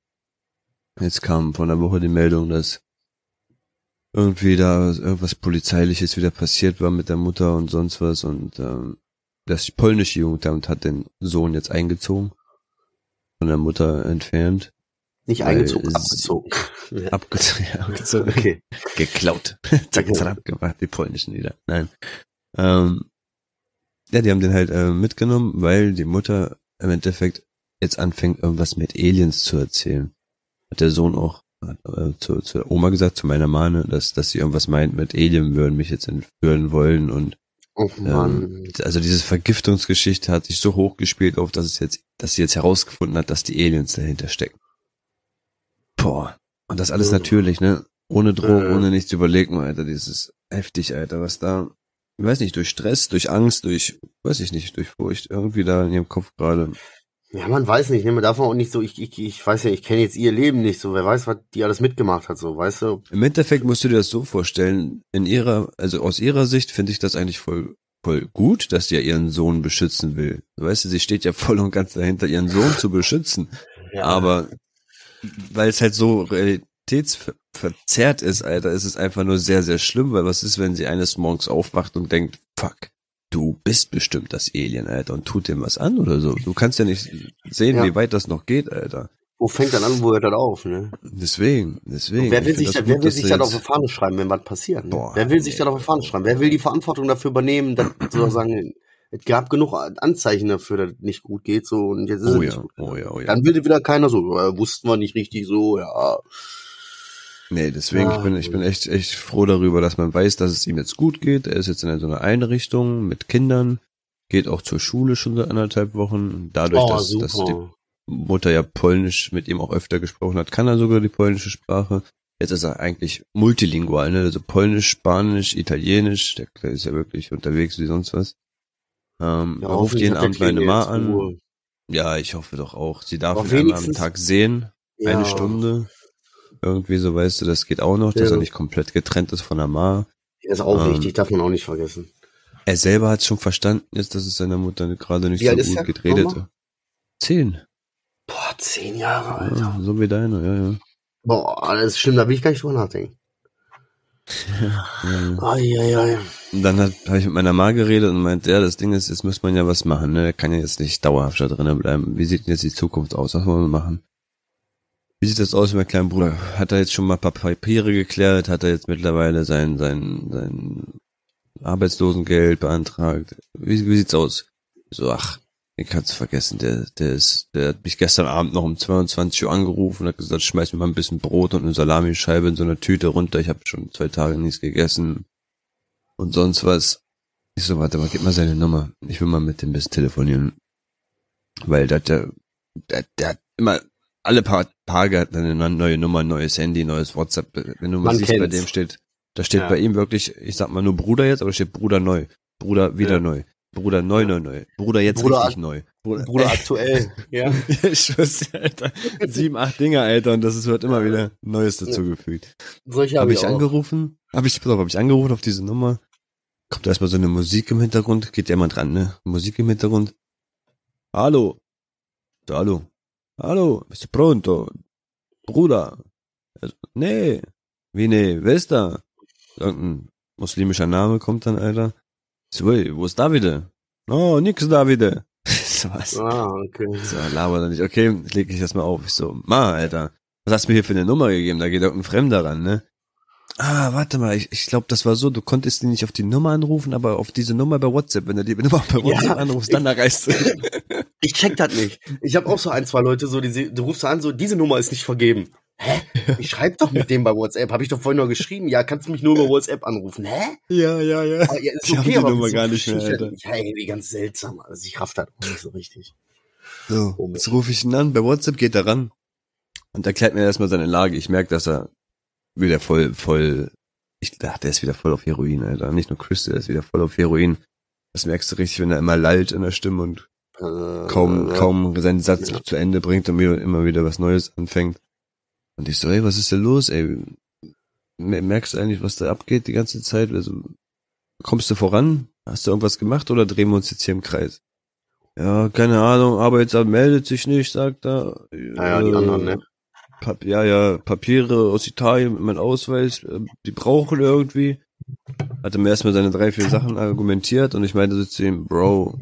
Jetzt kam von der Woche die Meldung, dass irgendwie da irgendwas Polizeiliches wieder passiert war mit der Mutter und sonst was und ähm, das polnische Jugendamt hat den Sohn jetzt eingezogen, von der Mutter entfernt nicht eingezogen, abgezogen. Abgezogen, ja, abgezogen. Okay. Geklaut. zack, zack, abgemacht, die polnischen wieder. Nein. Ähm, ja, die haben den halt äh, mitgenommen, weil die Mutter im Endeffekt jetzt anfängt, irgendwas mit Aliens zu erzählen. Hat der Sohn auch äh, zu, zu Oma gesagt, zu meiner Mane, dass, dass sie irgendwas meint mit Alien würden mich jetzt entführen wollen und Oh Mann. Ähm, also diese Vergiftungsgeschichte hat sich so hochgespielt auf, dass es jetzt, dass sie jetzt herausgefunden hat, dass die Aliens dahinter stecken. Boah. Und das alles natürlich, ne? Ohne Drogen, äh. ohne nichts überlegen, Alter. Dieses heftig, Alter, was da, ich weiß nicht, durch Stress, durch Angst, durch, weiß ich nicht, durch Furcht, irgendwie da in ihrem Kopf gerade. Ja, man weiß nicht, ne? Man darf auch nicht so, ich, ich, ich weiß ja, ich kenne jetzt ihr Leben nicht so, wer weiß, was die alles mitgemacht hat, so, weißt du? Im Endeffekt musst du dir das so vorstellen, in ihrer, also aus ihrer Sicht finde ich das eigentlich voll, voll gut, dass sie ja ihren Sohn beschützen will. Weißt du, sie steht ja voll und ganz dahinter, ihren Sohn zu beschützen. Ja. Aber weil es halt so realitätsverzerrt ist, Alter, ist es einfach nur sehr, sehr schlimm, weil was ist, wenn sie eines Morgens aufwacht und denkt, fuck, du bist bestimmt das Alien, Alter, und tut dem was an oder so. Du kannst ja nicht sehen, ja. wie weit das noch geht, Alter. Wo fängt dann an, wo hört das auf, ne? Deswegen, deswegen. Und wer will sich, da, wer will sich dann auf die Fahne schreiben, wenn was passiert? Ne? Boah, wer will sich dann auf die Fahne schreiben? Wer will die Verantwortung dafür übernehmen, dann sozusagen es gab genug Anzeichen dafür, dass es nicht gut geht, so, und jetzt ist oh es ja, nicht gut. Oh ja, oh ja. Dann will wieder keiner so, äh, wussten wir nicht richtig so, ja. Nee, deswegen, ja, ich bin, ich bin echt, echt froh darüber, dass man weiß, dass es ihm jetzt gut geht. Er ist jetzt in so einer Einrichtung mit Kindern. geht auch zur Schule schon seit anderthalb Wochen. Dadurch, oh, dass, dass die Mutter ja Polnisch mit ihm auch öfter gesprochen hat, kann er sogar die polnische Sprache. Jetzt ist er eigentlich multilingual, ne? Also Polnisch, Spanisch, Italienisch, der ist ja wirklich unterwegs wie sonst was. Ähm, ja, er ruft jeden Abend meine Ma an. Ruhe. Ja, ich hoffe doch auch. Sie darf ihn einmal am Tag sehen. Ja. Eine Stunde. Irgendwie so, weißt du, das geht auch noch, dass er nicht komplett getrennt ist von der Ma. Das ist auch ähm, wichtig, darf man auch nicht vergessen. Er selber hat schon verstanden jetzt, dass es seiner Mutter gerade nicht so gut gedreht hat. Zehn. Boah, zehn Jahre, Alter. Ja, so wie deine, ja, ja. Boah, das ist schlimm, da will ich gar nicht drüber nachdenken. Ja. Ai, ai, ai. Und dann habe ich mit meiner Ma geredet und meint, ja, das Ding ist, jetzt muss man ja was machen, ne? Er kann ja jetzt nicht dauerhaft da drinnen bleiben. Wie sieht denn jetzt die Zukunft aus? Was wollen wir machen? Wie sieht das aus mit meinem kleinen Bruder? Hat er jetzt schon mal ein paar Papiere geklärt? Hat er jetzt mittlerweile sein, sein, sein Arbeitslosengeld beantragt? Wie, wie sieht's aus? So, ach, den kannst du vergessen. Der, der ist, der hat mich gestern Abend noch um 22 Uhr angerufen und hat gesagt, schmeiß mir mal ein bisschen Brot und eine Salamischeibe in so eine Tüte runter. Ich habe schon zwei Tage nichts gegessen und sonst was. Ich so, warte mal, gib mal seine Nummer. Ich will mal mit dem bisschen telefonieren. Weil der, der, der, der hat immer alle paar Tage hat eine neue Nummer, neues Handy, neues WhatsApp. Wenn du mal siehst, kennt's. bei dem steht, da steht ja. bei ihm wirklich, ich sag mal nur Bruder jetzt, aber da steht Bruder neu. Bruder wieder ja. neu. Bruder neu, neu, neu. Bruder jetzt Bruder richtig neu. Bruder, Bruder aktuell, ja. ich dir, Alter. Sieben, acht Dinge, Alter, und das ist, wird immer wieder Neues dazugefügt. Solche habe hab ich, ich angerufen, habe ich, pass auf, habe ich angerufen auf diese Nummer. Kommt erstmal so eine Musik im Hintergrund, geht ja mal dran, ne? Musik im Hintergrund. Hallo. So, hallo. Hallo, bist du pronto? Bruder. Also, nee. Wie nee, wer ist da? Irgendein muslimischer Name kommt dann, Alter. So, ey, wo ist Davide? Oh, nix Davide. so was. Ah, okay. So, laber dann nicht. Okay, leg ich das mal auf. Ich so, ma, Alter. Was hast du mir hier für eine Nummer gegeben? Da geht irgendein Fremder ran, ne? Ah, warte mal, ich, ich glaube, das war so, du konntest ihn nicht auf die Nummer anrufen, aber auf diese Nummer bei WhatsApp. Wenn du die Nummer bei WhatsApp ja, anrufst, dann erreichst du. Ich check das nicht. Ich habe auch so ein, zwei Leute, so, die, du rufst an, so, diese Nummer ist nicht vergeben. Hä? Ich schreibe doch mit dem bei WhatsApp. Habe ich doch vorhin noch geschrieben. Ja, kannst du mich nur über WhatsApp anrufen. Hä? Ja, ja, ja. Ah, ja ist ich okay, aber die Nummer gar nicht mehr, Alter. Ja, irgendwie ganz seltsam. Also ich raff das auch nicht so richtig. So, oh, jetzt rufe ich ihn an. Bei WhatsApp geht er ran und erklärt mir erstmal seine Lage. Ich merke, dass er wieder voll, voll, ich dachte, der ist wieder voll auf Heroin, Alter. Nicht nur Chris, der ist wieder voll auf Heroin. Das merkst du richtig, wenn er immer lallt in der Stimme und kaum, äh, kaum seinen Satz ja. zu Ende bringt und immer wieder was Neues anfängt. Und ich so, ey, was ist denn los, ey? Merkst du eigentlich, was da abgeht die ganze Zeit? Also, kommst du voran? Hast du irgendwas gemacht oder drehen wir uns jetzt hier im Kreis? Ja, keine Ahnung, Arbeitsamt meldet sich nicht, sagt er. Naja, äh, die anderen, ne? Pap ja, ja, Papiere aus Italien, mein Ausweis, äh, die brauchen irgendwie. Hatte mir erstmal seine drei, vier Sachen argumentiert und ich meinte so zu ihm, Bro,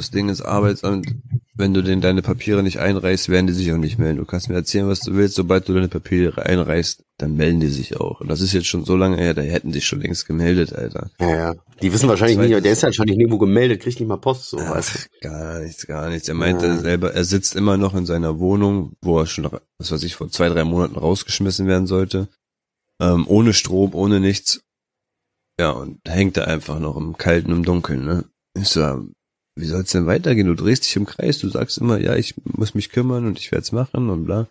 das Ding ist Arbeitsamt, wenn du denn deine Papiere nicht einreichst, werden die sich auch nicht melden. Du kannst mir erzählen, was du willst, sobald du deine Papiere einreichst, dann melden die sich auch. Und das ist jetzt schon so lange her, da hätten sich schon längst gemeldet, Alter. Ja, ja. Die wissen wahrscheinlich nicht, der ist ja wahrscheinlich nirgendwo gemeldet, kriegt nicht mal Post, so, Ach. Gar nichts, gar nichts. Er meinte ja. selber, er sitzt immer noch in seiner Wohnung, wo er schon, was weiß ich, vor zwei, drei Monaten rausgeschmissen werden sollte. Ähm, ohne Strom, ohne nichts. Ja, und hängt da einfach noch im Kalten, im Dunkeln, ne? Ich so, wie soll es denn weitergehen? Du drehst dich im Kreis, du sagst immer, ja, ich muss mich kümmern und ich werde es machen und bla.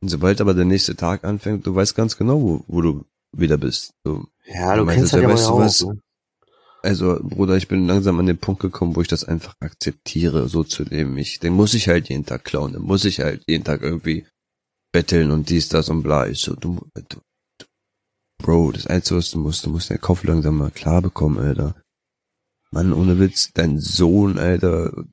Und sobald aber der nächste Tag anfängt, du weißt ganz genau, wo, wo du wieder bist. So, ja, du kennst halt ja, weißt du was? Ne? Also, Bruder, ich bin langsam an den Punkt gekommen, wo ich das einfach akzeptiere, so zu leben. Ich, den muss ich halt jeden Tag klauen, den muss ich halt jeden Tag irgendwie betteln und dies, das und bla. Ich so, du, du, du Bro, das Einzige, was du musst, du musst den Kopf langsam mal klar bekommen, Alter. Mann, ohne Witz, dein Sohn, Alter,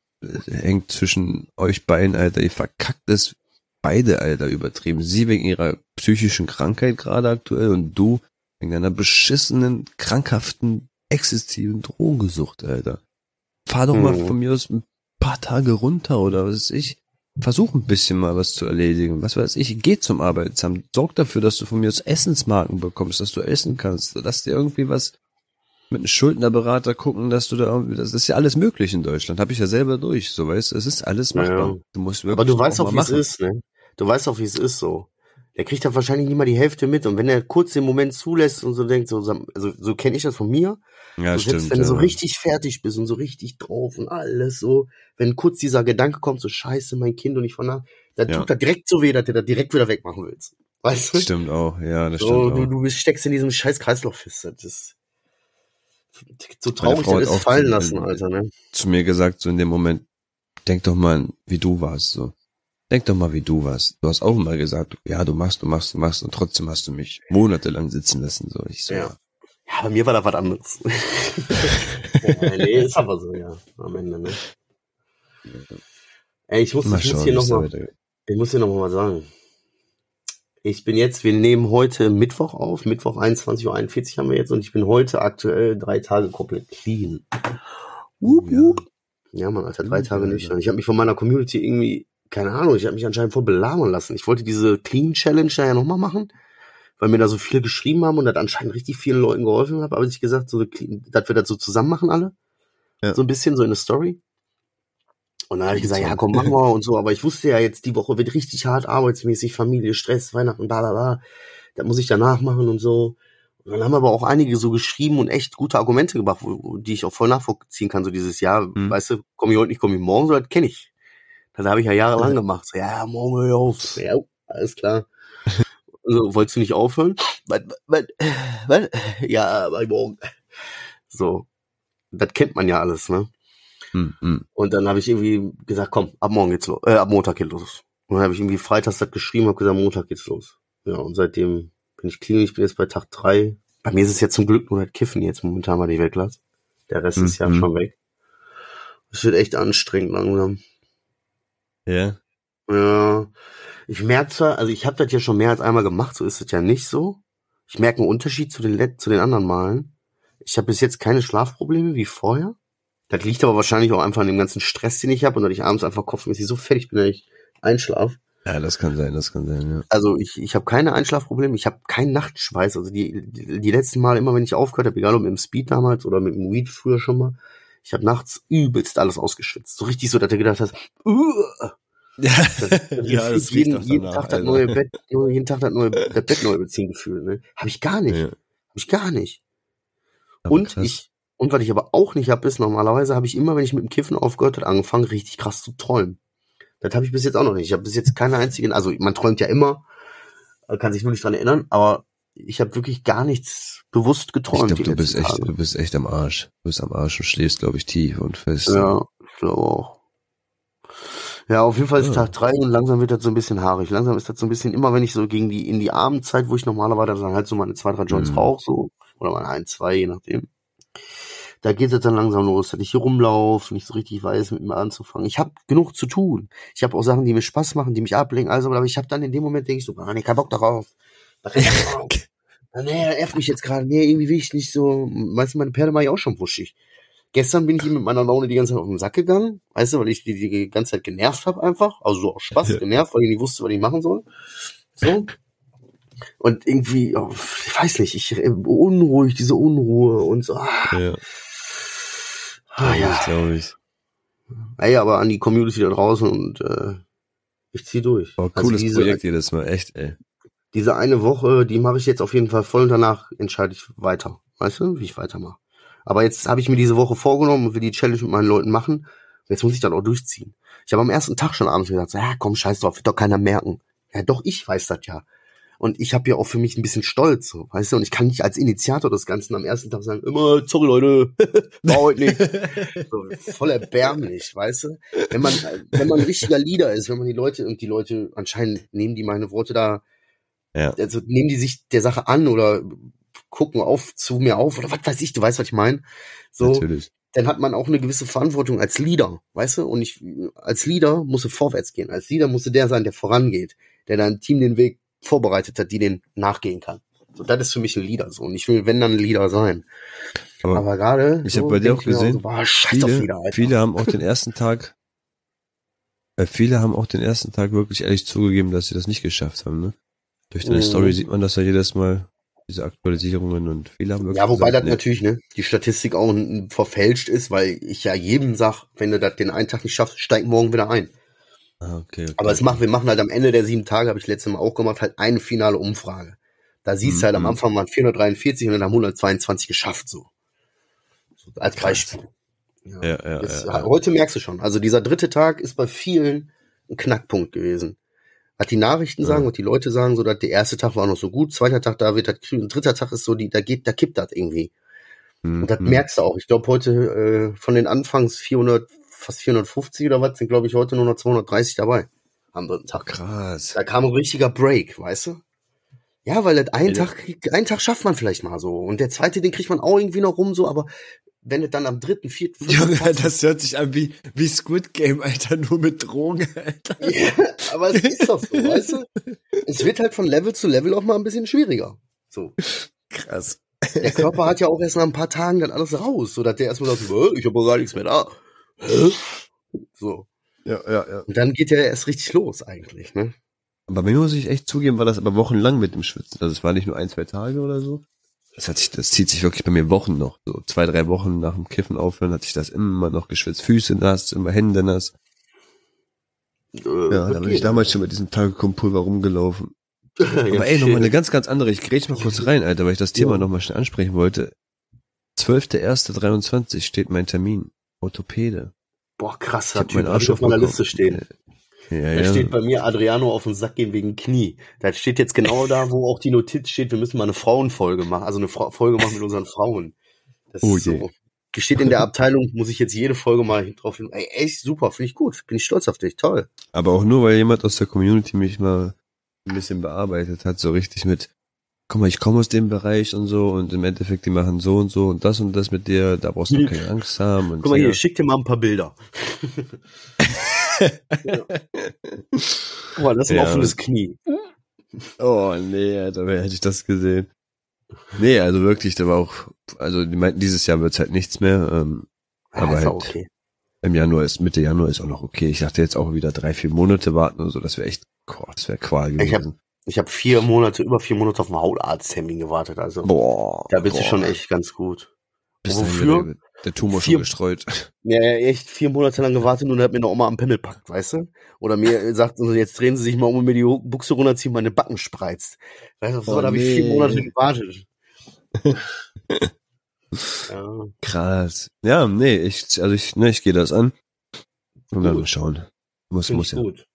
hängt zwischen euch beiden, Alter, ihr verkackt es beide, Alter, übertrieben. Sie wegen ihrer psychischen Krankheit gerade aktuell und du wegen deiner beschissenen, krankhaften, exzessiven Drogengesucht, Alter. Fahr doch mal mhm. von mir aus ein paar Tage runter oder was weiß ich. Versuch ein bisschen mal was zu erledigen. Was weiß ich, geh zum Arbeitsamt. Sorg dafür, dass du von mir aus Essensmarken bekommst, dass du essen kannst. Lass dir irgendwie was mit einem Schuldnerberater gucken, dass du da das ist ja alles möglich in Deutschland. Habe ich ja selber durch, so weißt es ist alles machbar. Ja, du musst wirklich Aber du weißt auch, wie es ist, ne? Du weißt auch, wie es ist so. der kriegt da wahrscheinlich nicht mal die Hälfte mit. Und wenn er kurz den Moment zulässt und so denkt, so, also so kenne ich das von mir. Ja, du stimmt. Selbst, wenn ja. du so richtig fertig bist und so richtig drauf und alles so, wenn kurz dieser Gedanke kommt, so scheiße, mein Kind und ich von nach, dann Ja. tut er direkt so weh, dass du da direkt wieder wegmachen willst. Weißt du? Stimmt auch, ja, das so, stimmt du, auch. du bist, steckst in diesem scheiß Kreislauf fest. Das ist so traurig, Frau ist fallen zu- lassen, Alter, ne? Zu mir gesagt, so in dem Moment, denk doch mal, wie du warst, so. Denk doch mal, wie du warst. Du hast auch immer gesagt, ja, du machst, du machst, du machst und trotzdem hast du mich monatelang sitzen lassen, so. Ich so, Ja. Ja, bei mir war da was anderes. ja, nee, ist aber so, ja, am Ende, ne? Ey, ich muss, mal ich muss schauen, hier nochmal, ich muss hier nochmal sagen. Ich bin jetzt, wir nehmen heute Mittwoch auf, Mittwoch 21.41 Uhr haben wir jetzt und ich bin heute aktuell drei Tage komplett clean. Wup, Ja. wup. Ja, man, Alter, drei Tage nicht. Ich habe mich von meiner Community irgendwie, keine Ahnung, ich habe mich anscheinend voll belabern lassen. Ich wollte diese Clean Challenge da ja nochmal machen, weil mir da so viele geschrieben haben und das anscheinend richtig vielen Leuten geholfen hat. Aber ich gesagt, so, dass wir das so zusammen machen alle. Ja. So ein bisschen so in der Story. Und dann habe ich gesagt, ja komm, machen wir und so. Aber ich wusste ja jetzt, die Woche wird richtig hart arbeitsmäßig, Familie, Stress, Weihnachten, bla bla bla. Das muss ich danach machen und so. Und dann haben aber auch einige so geschrieben und echt gute Argumente gebracht, wo, die ich auch voll nachvollziehen kann. So dieses Jahr, Mhm. weißt du, komme ich heute nicht, komme ich morgen, so das kenne ich. Das habe ich ja jahrelang gemacht. So, ja, morgen höre ich auf. Ja, alles klar. So, wolltest du nicht aufhören? Was, was, was? Ja, morgen. So. Das kennt man ja alles, ne? Hm, hm. Und dann habe ich irgendwie gesagt, komm, ab morgen geht's los, äh, ab Montag geht's los. Und dann habe ich irgendwie freitags das geschrieben, habe gesagt, Montag geht's los. Ja, und seitdem bin ich clean, ich bin jetzt bei Tag drei. Bei mir ist es jetzt zum Glück nur das Kiffen jetzt momentan, weil ich weglasse. Der Rest ist ja Mhm. schon weg. Es wird echt anstrengend langsam. Ja. Ja, ich merke zwar, also ich habe das ja schon mehr als einmal gemacht, so ist es ja nicht so. Ich merke einen Unterschied zu den, zu den anderen Malen. Ich habe bis jetzt keine Schlafprobleme wie vorher. Das liegt aber wahrscheinlich auch einfach an dem ganzen Stress, den ich habe und dass ich abends einfach kopfmäßig so fertig bin, dass ich einschlaf. Ja, das kann sein, das kann sein, ja. Also ich, ich habe keine Einschlafprobleme, ich habe keinen Nachtschweiß. Also die, die, die letzten Mal, immer wenn ich aufgehört habe, egal ob mit dem Speed damals oder mit dem Weed früher schon mal, ich habe nachts übelst alles ausgeschwitzt. So richtig so, dass du gedacht hast, uh, Ja, ja, das jeden, riecht doch jeden danach, Tag das neue Bett, jeden Tag das neue das Bett neu beziehen gefühlt, ne? Habe ich gar nicht. Ja. Hab ich gar nicht. Aber und krass. ich und was ich aber auch nicht habe, ist normalerweise habe ich immer, wenn ich mit dem Kiffen aufgehört habe, angefangen richtig krass zu träumen. Das habe ich bis jetzt auch noch nicht. Ich habe bis jetzt keine einzigen, also man träumt ja immer, äh, kann sich nur nicht dran erinnern, aber ich habe wirklich gar nichts bewusst Ich geträumt. glaube, die du bist echt, Tage. du bist echt am Arsch. Du bist am Arsch und schläfst, glaube ich, tief und fest. Ja, ich glaube auch. Ja, auf jeden Fall ist Ja. Tag drei und langsam wird das so ein bisschen haarig. Langsam ist das so ein bisschen, immer wenn ich so gegen die, in die Abendzeit, wo ich normalerweise dann halt so meine zwei, drei Joints Mhm. rauche, so, oder meine ein, zwei, je nachdem. Da geht es dann langsam los, dass ich hier rumlaufe, nicht so richtig weiß, mit mir anzufangen. Ich habe genug zu tun. Ich habe auch Sachen, die mir Spaß machen, die mich ablenken, also, aber ich habe dann in dem Moment denke ich so, ah, nee, kein Bock darauf. Nee, er nervt mich jetzt gerade. Nee, irgendwie will ich nicht so. Weißt du, meine Pferde mache ich auch schon wuschig. Gestern bin ich mit meiner Laune die ganze Zeit auf den Sack gegangen, weißt du, weil ich die, die ganze Zeit genervt habe einfach. Also so aus Spaß Ja. genervt, weil ich nicht wusste, was ich machen soll. So. Und irgendwie, oh, ich weiß nicht, ich äh, unruhig, diese Unruhe und so. Ah, ja. Ah, ja. Ich glaube ich. Ey, aber an die Community da draußen und äh, ich zieh durch. Oh, Also cooles diese, Projekt jedes Mal, echt, ey. diese eine Woche, die mache ich jetzt auf jeden Fall voll und danach entscheide ich weiter. Weißt du, wie ich weitermache. Aber jetzt habe ich mir diese Woche vorgenommen und will die Challenge mit meinen Leuten machen. Jetzt muss ich dann auch durchziehen. Ich habe am ersten Tag schon abends gesagt, so, ja komm, scheiß drauf, wird doch keiner merken. Ja, doch, ich weiß das ja. Und ich habe ja auch für mich ein bisschen Stolz, so, weißt du, und ich kann nicht als Initiator des Ganzen am ersten Tag sagen, immer, sorry Leute, war heute nicht. So, voll erbärmlich, weißt du? Wenn man, wenn man ein richtiger Leader ist, wenn man die Leute, und die Leute, anscheinend nehmen die meine Worte da Ja. also nehmen die sich der Sache an oder gucken auf zu mir auf oder was weiß ich, du weißt, was ich meine. So, Natürlich. dann hat man auch eine gewisse Verantwortung als Leader, weißt du? Und ich als Leader muss er vorwärts gehen. Als Leader muss der sein, der vorangeht, der dein Team den Weg vorbereitet hat, die den nachgehen kann. So, das ist für mich ein Leader so. Und ich will, wenn dann ein Leader sein. Aber, Aber gerade. ich so, habe bei dir auch gesehen, so, boah, viele, Alter. viele haben auch den ersten Tag, äh, viele haben auch den ersten Tag wirklich ehrlich zugegeben, dass sie das nicht geschafft haben, ne? Durch deine Mhm. Story sieht man das ja jedes Mal, diese Aktualisierungen und viele haben wirklich Ja, wobei das nee, natürlich, ne, die Statistik auch verfälscht ist, weil ich ja jedem sag, wenn du das den einen Tag nicht schaffst, steig morgen wieder ein. Ah, okay, okay. Aber es macht, wir machen halt am Ende der sieben Tage, habe ich letztes Mal auch gemacht, halt eine finale Umfrage. Da siehst mhm. du halt am mhm. Anfang waren 443 und dann haben 122 geschafft, so. so als Beispiel. Ja. Ja, ja, Jetzt, ja, Heute merkst du schon, also dieser dritte Tag ist bei vielen ein Knackpunkt gewesen. Hat die Nachrichten sagen und die Leute sagen so, dass der erste Tag war noch so gut, zweiter Tag da wird das, dritter Tag ist so, die, da geht, da kippt das irgendwie. Mhm. Und das merkst du auch. Ich glaube heute äh, von den Anfangs 400, fast 450 oder was, sind glaube ich heute nur noch 230 dabei. Am dritten Tag. Krass. Da kam ein richtiger Break, weißt du? Ja, weil das einen ja. Tag, einen Tag schafft man vielleicht mal so. Und der zweite, den kriegt man auch irgendwie noch rum, so, aber wenn es dann am dritten, vierten, fünften. Junge, das hört sich an wie, wie Squid Game, Alter, nur mit Drogen, Alter. Ja, aber es ist doch so, weißt du? Es wird halt von Level zu Level auch mal ein bisschen schwieriger. So. Krass. Der Körper hat ja auch erst nach ein paar Tagen dann alles raus, so dass der erstmal sagt, ich habe gar nichts mehr da. Hä? So. Ja, ja, ja. Und dann geht ja erst richtig los eigentlich, ne? Aber bei mir muss ich echt zugeben, war das aber wochenlang mit dem Schwitzen. Also es war nicht nur ein, zwei Tage oder so. Das hat sich, das zieht sich wirklich bei mir Wochen noch. So zwei, drei Wochen nach dem Kiffen aufhören hat sich das immer noch geschwitzt. Füße nass, immer Hände nass. Äh, ja, da bin ich damals schon mit diesem Tagekompulver rumgelaufen. Aber ey, nochmal eine ganz, ganz andere. Ich grätsch mal kurz rein, Alter, weil ich das Thema ja. nochmal schnell ansprechen wollte. 12.1.23 steht mein Termin. Orthopäde. Boah, krass, hat mein Arsch auf meiner Liste stehen. Ja, da ja. steht bei mir Adriano auf den Sack gehen wegen Knie. Da steht jetzt genau da, wo auch die Notiz steht, wir müssen mal eine Frauenfolge machen, also eine Fra Folge machen mit unseren Frauen. Das oh ist je. so. Steht in der Abteilung, muss ich jetzt jede Folge mal drauf hin. Ey, echt super, finde ich gut. Bin ich stolz auf dich, toll. Aber auch nur, weil jemand aus der Community mich mal ein bisschen bearbeitet hat, so richtig mit, guck mal, ich komme aus dem Bereich und so und im Endeffekt, die machen so und so und das und das mit dir, da brauchst du keine Angst haben. Und guck mal hier, ich schick dir mal ein paar Bilder. ja. Guck mal, das ist ein ja. offenes Knie. Oh nee, Alter, wer hätte ich das gesehen? Nee, also wirklich, da war auch, also die meinten, dieses Jahr wird's halt nichts mehr. Ähm, ja, aber halt okay. im Januar ist, Mitte Januar ist auch noch okay. Ich dachte jetzt auch wieder drei, vier Monate warten und so, das wäre echt, boah, das wäre Qual gewesen. Ich habe ich hab vier Monate, über vier Monate auf einen Hautarzttermin gewartet, also. Boah. Da bist boah. du schon echt ganz gut. Bis Wofür? Der, der Tumor vier, schon gestreut. Ja, echt vier Monate lang gewartet und hat mir eine Oma am Pimmel packt, weißt du? Oder mir sagt, jetzt drehen sie sich mal um und mir die Buchse runterziehen, meine Backen spreizt. Weißt du, so, oh, da habe ich vier Monate gewartet. ja. Krass. Ja, nee, ich, also ich, ne, ich gehe das an. Und dann mal schauen. Muss, Find muss ja. Gut.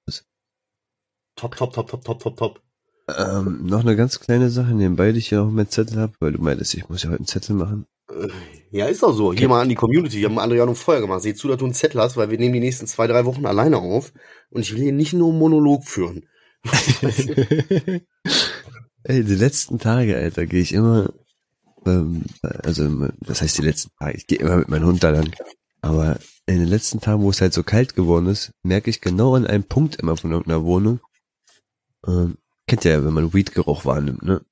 Top, top, top, top, top, top, top. Ähm, noch eine ganz kleine Sache nebenbei, die ich ja auch mit Zettel habe, weil du meintest, ich muss ja heute einen Zettel machen. Äh, ja, ist auch so. Okay. Geh mal an die Community. Wir haben Adriano vorher gemacht. Seh zu, dass du einen Zettel hast, weil wir nehmen die nächsten zwei, drei Wochen alleine auf. Und ich will hier nicht nur einen Monolog führen. Ey, die letzten Tage, Alter, gehe ich immer, ähm, also, das heißt die letzten Tage, ich gehe immer mit meinem Hund da lang. Aber in den letzten Tagen, wo es halt so kalt geworden ist, merke ich genau an einem Punkt immer von irgendeiner Wohnung, ähm, kennt ihr ja, wenn man Weed-Geruch wahrnimmt, ne?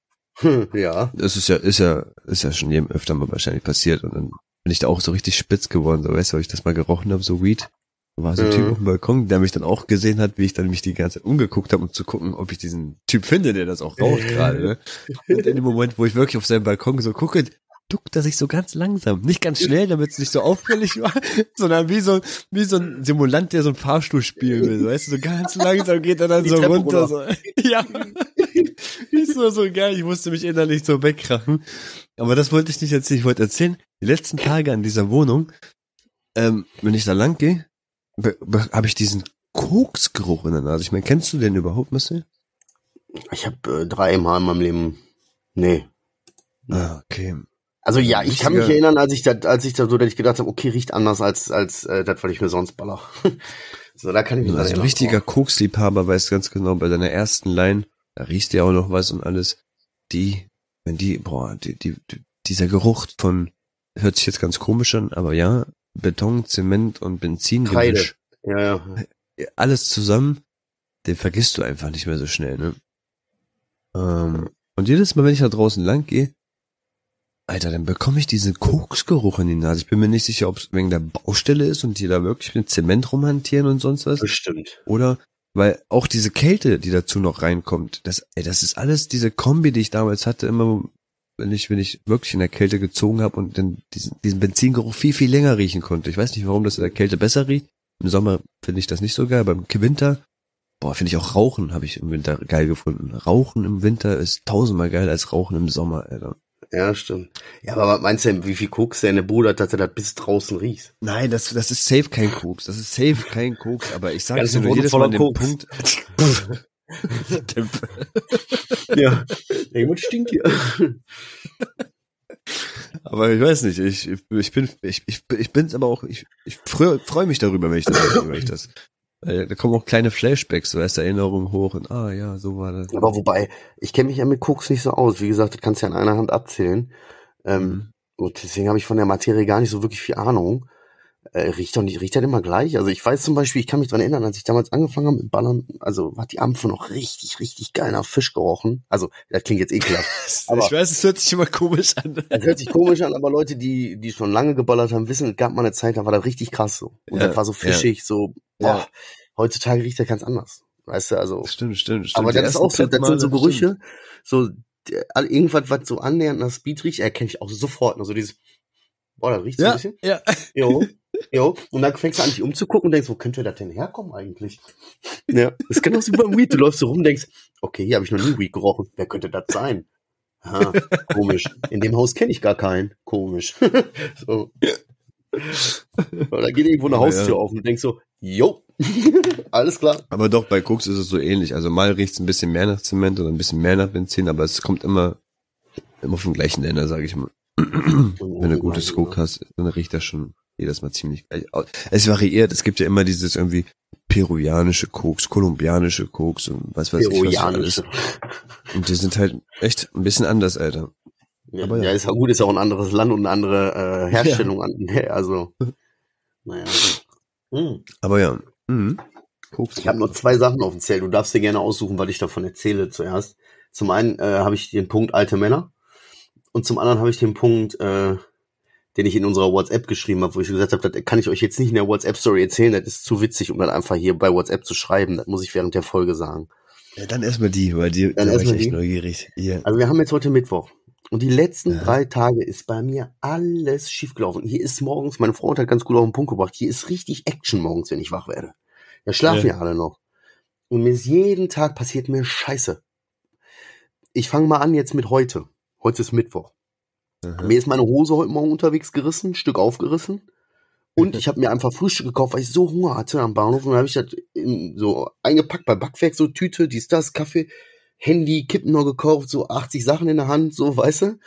ja. Das ist ja, ist ja, ist ja schon jedem öfter mal wahrscheinlich passiert und dann bin ich da auch so richtig spitz geworden, so weißt du, weil ich das mal gerochen habe, so Weed. Da war so ein mhm. Typ auf dem Balkon, der mich dann auch gesehen hat, wie ich dann mich die ganze Zeit umgeguckt habe, um zu gucken, ob ich diesen Typ finde, der das auch raucht gerade. Ne? Und in dem Moment, wo ich wirklich auf seinen Balkon so gucke, duckt er sich so ganz langsam. Nicht ganz schnell, damit es nicht so auffällig war, sondern wie so, wie so ein Simulant, der so ein Fahrstuhl spielen will. Weißt du, so ganz langsam geht er dann Die so Treppe runter. So. Ja. ist so, so geil. Ich musste mich innerlich so wegkrachen. Aber das wollte ich nicht erzählen. Ich wollte erzählen, die letzten Tage an dieser Wohnung, ähm, wenn ich da lang gehe, habe ich diesen Koksgeruch in der Nase. Ich meine, kennst du den überhaupt, Marcel? Ich habe äh, dreimal in meinem Leben. Nee. Ah, okay. Also ja, ich kann mich erinnern, als ich da, als ich da so, dass ich gedacht habe, okay, riecht anders als als äh, das, was ich mir sonst baller. so, da kann ich mich Also ein richtiger Koksliebhaber weiß ganz genau, bei deiner ersten Line, da riecht ja auch noch was und alles. Die, wenn die, boah, die, die, dieser Geruch von, hört sich jetzt ganz komisch an, aber ja, Beton, Zement und Benzin. Ja, ja. Alles zusammen, den vergisst du einfach nicht mehr so schnell, ne? Ähm, und jedes Mal, wenn ich da draußen lang gehe, Alter, dann bekomme ich diesen Koksgeruch in die Nase. Ich bin mir nicht sicher, ob es wegen der Baustelle ist und die da wirklich mit Zement rumhantieren und sonst was. Bestimmt. Oder weil auch diese Kälte, die dazu noch reinkommt, das, ey, das ist alles diese Kombi, die ich damals hatte, immer wenn ich, wenn ich wirklich in der Kälte gezogen habe und dann diesen, diesen Benzingeruch viel, viel länger riechen konnte. Ich weiß nicht, warum das in der Kälte besser riecht. Im Sommer finde ich das nicht so geil, beim Winter boah, finde ich auch Rauchen habe ich im Winter geil gefunden. Rauchen im Winter ist tausendmal geil als Rauchen im Sommer, Alter. Ja, stimmt. Ja, aber meinst du, wie viel Koks deine Bruder hat, dass er das bis draußen riecht? Nein, das, das ist safe kein Koks. Das ist safe kein Koks, aber ich sage dir nur jedes Mal den Koks. Punkt. ja, irgendwas stinkt hier. Aber ich weiß nicht, ich, ich bin, ich, ich, ich bin's aber auch, ich, ich freue freu mich darüber, wenn ich das, wenn ich das. Da kommen auch kleine Flashbacks, so erst Erinnerungen hoch und ah ja, so war das. Aber wobei, ich kenne mich ja mit Koks nicht so aus. Wie gesagt, das kannst du ja an einer Hand abzählen. Ähm, mhm. und deswegen habe ich von der Materie gar nicht so wirklich viel Ahnung äh, riecht doch nicht, riecht halt immer gleich. Also ich weiß zum Beispiel, ich kann mich dran erinnern, als ich damals angefangen habe mit Ballern, also hat die Ampfe noch richtig, richtig geil nach Fisch gerochen. Also, das klingt jetzt ekelhaft. aber ich weiß, es hört sich immer komisch an. Es hört sich komisch an, aber Leute, die, die schon lange geballert haben, wissen, es gab mal eine Zeit, da war das richtig krass so. Und ja, das war so fischig, ja. so, boah, ja. heutzutage riecht er ganz anders. Weißt du, also. Stimmt, stimmt, stimmt. Aber das ist auch so, das sind so Gerüche, so, irgendwas, was so annähernd nach Speed riecht, erkenne ich auch sofort. Also dieses, boah, das riecht so ja, ein bisschen. Ja. Jo. Jo, und dann fängst du an, dich umzugucken und denkst, wo könnte das denn herkommen eigentlich? Ja, das kann auch so beim Weed. Du läufst so rum und denkst, okay, hier habe ich noch nie Weed gerochen. Wer könnte das sein? Ha, komisch. In dem Haus kenne ich gar keinen. Komisch. so. da geht irgendwo eine Haustür ja, auf und du denkst so, jo, alles klar. Aber doch, bei Koks ist es so ähnlich. Also mal riecht es ein bisschen mehr nach Zement oder ein bisschen mehr nach Benzin, aber es kommt immer, immer vom gleichen Ende, sage ich mal. Wenn du gutes Koks hast, dann riecht das schon jedes Mal ziemlich gleich aus. Es variiert, es gibt ja immer dieses irgendwie peruanische Koks, kolumbianische Koks und was weiß ich was alles. Und die sind halt echt ein bisschen anders, Alter. Ja, Aber ja. ja ist ja gut, ist auch ein anderes Land und eine andere äh, Herstellung ja. an. Also, naja. Hm. Aber ja. Mhm. Koks. Ich habe noch zwei Sachen auf dem Zelt. Du darfst dir gerne aussuchen, was ich davon erzähle zuerst. Zum einen äh, habe ich den Punkt alte Männer und zum anderen habe ich den Punkt äh, den ich in unserer WhatsApp geschrieben habe, wo ich gesagt habe, das kann ich euch jetzt nicht in der WhatsApp-Story erzählen, das ist zu witzig, um dann einfach hier bei WhatsApp zu schreiben. Das muss ich während der Folge sagen. Ja, dann erstmal die, weil die, dann da war ich echt die. neugierig. Ja. Also wir haben jetzt heute Mittwoch. Und die letzten ja. drei Tage ist bei mir alles schiefgelaufen. Hier ist morgens, meine Frau hat ganz gut auf den Punkt gebracht, hier ist richtig Action morgens, wenn ich wach werde. Da schlafen ja, ja alle noch. Und mir ist jeden Tag passiert mir Scheiße. Ich fange mal an jetzt mit heute. Heute ist Mittwoch. Aha. Mir ist meine Hose heute Morgen unterwegs gerissen, ein Stück aufgerissen. Und ich habe mir einfach Frühstück gekauft, weil ich so Hunger hatte am Bahnhof. Und dann habe ich das in, so eingepackt bei Backwerk, so Tüte, dies, das, Kaffee, Handy, Kippen noch gekauft, so 80 Sachen in der Hand, so, weißt du?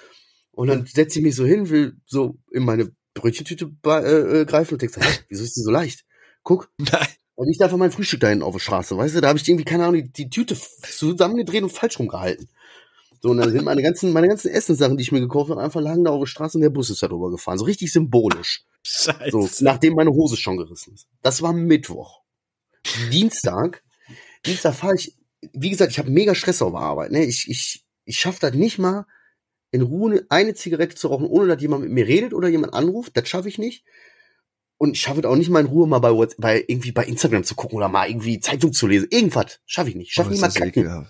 Und dann setze ich mich so hin, will so in meine Brötchentüte äh, äh, greifen und denke, hey, wieso ist die so leicht? Guck. Nein. Und ich einfach mein Frühstück da hinten auf der Straße, weißt du? Da habe ich irgendwie, keine Ahnung, die, die Tüte zusammengedreht und falsch rumgehalten. So, und dann sind meine ganzen, meine ganzen Essenssachen, die ich mir gekauft habe, einfach lagen da auf der Straße und der Bus ist da drüber gefahren. So richtig symbolisch. Scheiße. So, nachdem meine Hose schon gerissen ist. Das war Mittwoch. Dienstag, Dienstag fahre ich, wie gesagt, ich habe mega Stress auf der Arbeit. Ne? Ich, ich, ich schaffe das nicht mal, in Ruhe eine Zigarette zu rauchen, ohne dass jemand mit mir redet oder jemand anruft. Das schaffe ich nicht. Und ich schaffe es auch nicht mal in Ruhe, mal bei, WhatsApp, bei irgendwie bei Instagram zu gucken oder mal irgendwie Zeitung zu lesen. Irgendwas schaffe ich nicht. Schaffe oh, nicht mal kacken.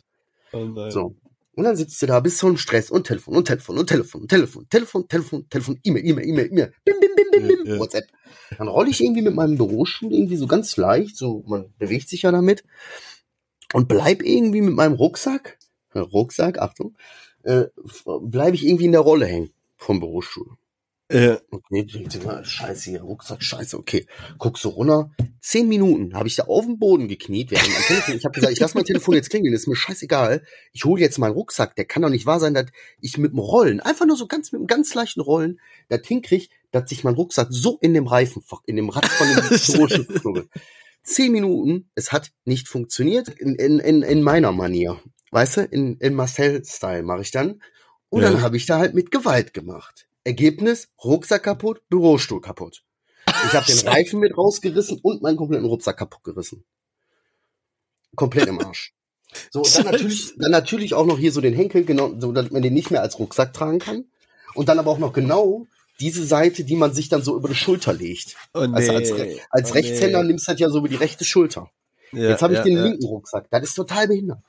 Oh so. Und dann sitzt du da, bist so ein Stress und Telefon und Telefon und Telefon und Telefon, Telefon, Telefon, Telefon, E-Mail, E-Mail, E-Mail, E-Mail, bim, bim, bim, bim, bim, ja, ja. WhatsApp. Dann rolle ich irgendwie mit meinem Bürostuhl irgendwie so ganz leicht, so, man bewegt sich ja damit und bleib irgendwie mit meinem Rucksack, Rucksack, Achtung, äh, bleib ich irgendwie in der Rolle hängen vom Bürostuhl. Äh. Okay, scheiße, hier, Rucksack, scheiße, okay. Guck so runter. Zehn Minuten habe ich da auf dem Boden gekniet, während am Telefon, ich habe gesagt, ich lass mein Telefon jetzt klingeln, ist mir scheißegal. Ich hole jetzt meinen Rucksack, der kann doch nicht wahr sein, dass ich mit dem Rollen, einfach nur so ganz mit einem ganz leichten Rollen, das hinkriege, dass sich mein Rucksack so in dem Reifen, in dem Rad von dem knubbelt. Zehn Minuten, es hat nicht funktioniert, in, in, in, in meiner Manier. Weißt du, in, in Marcel-Style mache ich dann. Und ja. dann habe ich da halt mit Gewalt gemacht. Ergebnis, Rucksack kaputt, Bürostuhl kaputt. Ich habe den Reifen mit rausgerissen und meinen kompletten Rucksack kaputt gerissen. Komplett im Arsch. So, und dann natürlich, dann natürlich auch noch hier so den Henkel, genau, so dass man den nicht mehr als Rucksack tragen kann. Und dann aber auch noch genau diese Seite, die man sich dann so über die Schulter legt. Oh nee, also als, als oh Rechtshänder nee. nimmst du das ja so über die rechte Schulter. Ja, jetzt habe ich ja, den ja. linken Rucksack. Das ist total behindert.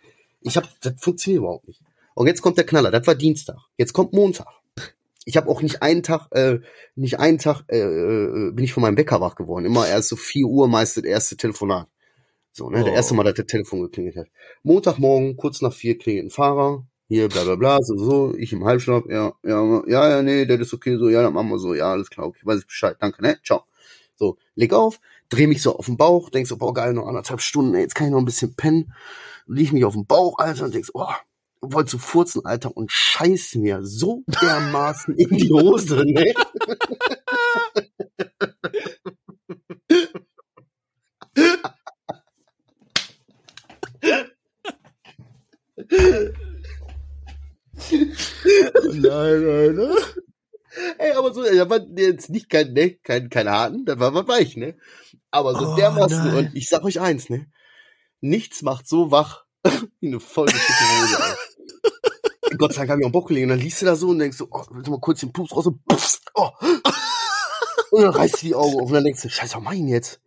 Ich habe, das funktioniert überhaupt nicht. Und jetzt kommt der Knaller. Das war Dienstag. Jetzt kommt Montag ich habe auch nicht einen Tag, äh, nicht einen Tag äh, äh, bin ich von meinem Wecker wach geworden. Immer erst so vier Uhr meist das erste Telefonat. So, ne, oh. der erste Mal, dass der Telefon geklingelt hat. Montagmorgen, kurz nach vier, klingelt ein Fahrer. Hier, bla, bla, bla, so, so, ich im Halbschlaf, ja, ja, ja, ja, nee, der ist okay, so, ja, dann machen wir so, ja, alles klar, okay, weiß ich Bescheid, danke, ne, ciao. So, leg auf, dreh mich so auf den Bauch, denk so, boah, geil, noch anderthalb Stunden, ey, jetzt kann ich noch ein bisschen pennen. Lieg mich auf den Bauch, Alter, und denkst, boah, wollte zu furzen, Alter, und scheiß mir so dermaßen in die Hose, ne? nein, nein, nein. Ey, aber so, da war jetzt nicht kein, ne, kein, kein Harten, da war was weich, ne? Aber so oh, dermaßen, nein. und ich sag euch eins, ne? Nichts macht so wach wie eine vollgeschissene Hose, ey. Gott sei Dank hab ich auch Bock gelegen. Und dann liest du da so und denkst so, oh, willst du mal kurz den Pups raus und pups, oh. Und dann reißt du die Augen auf und dann denkst du, scheiße, was mach ich denn jetzt?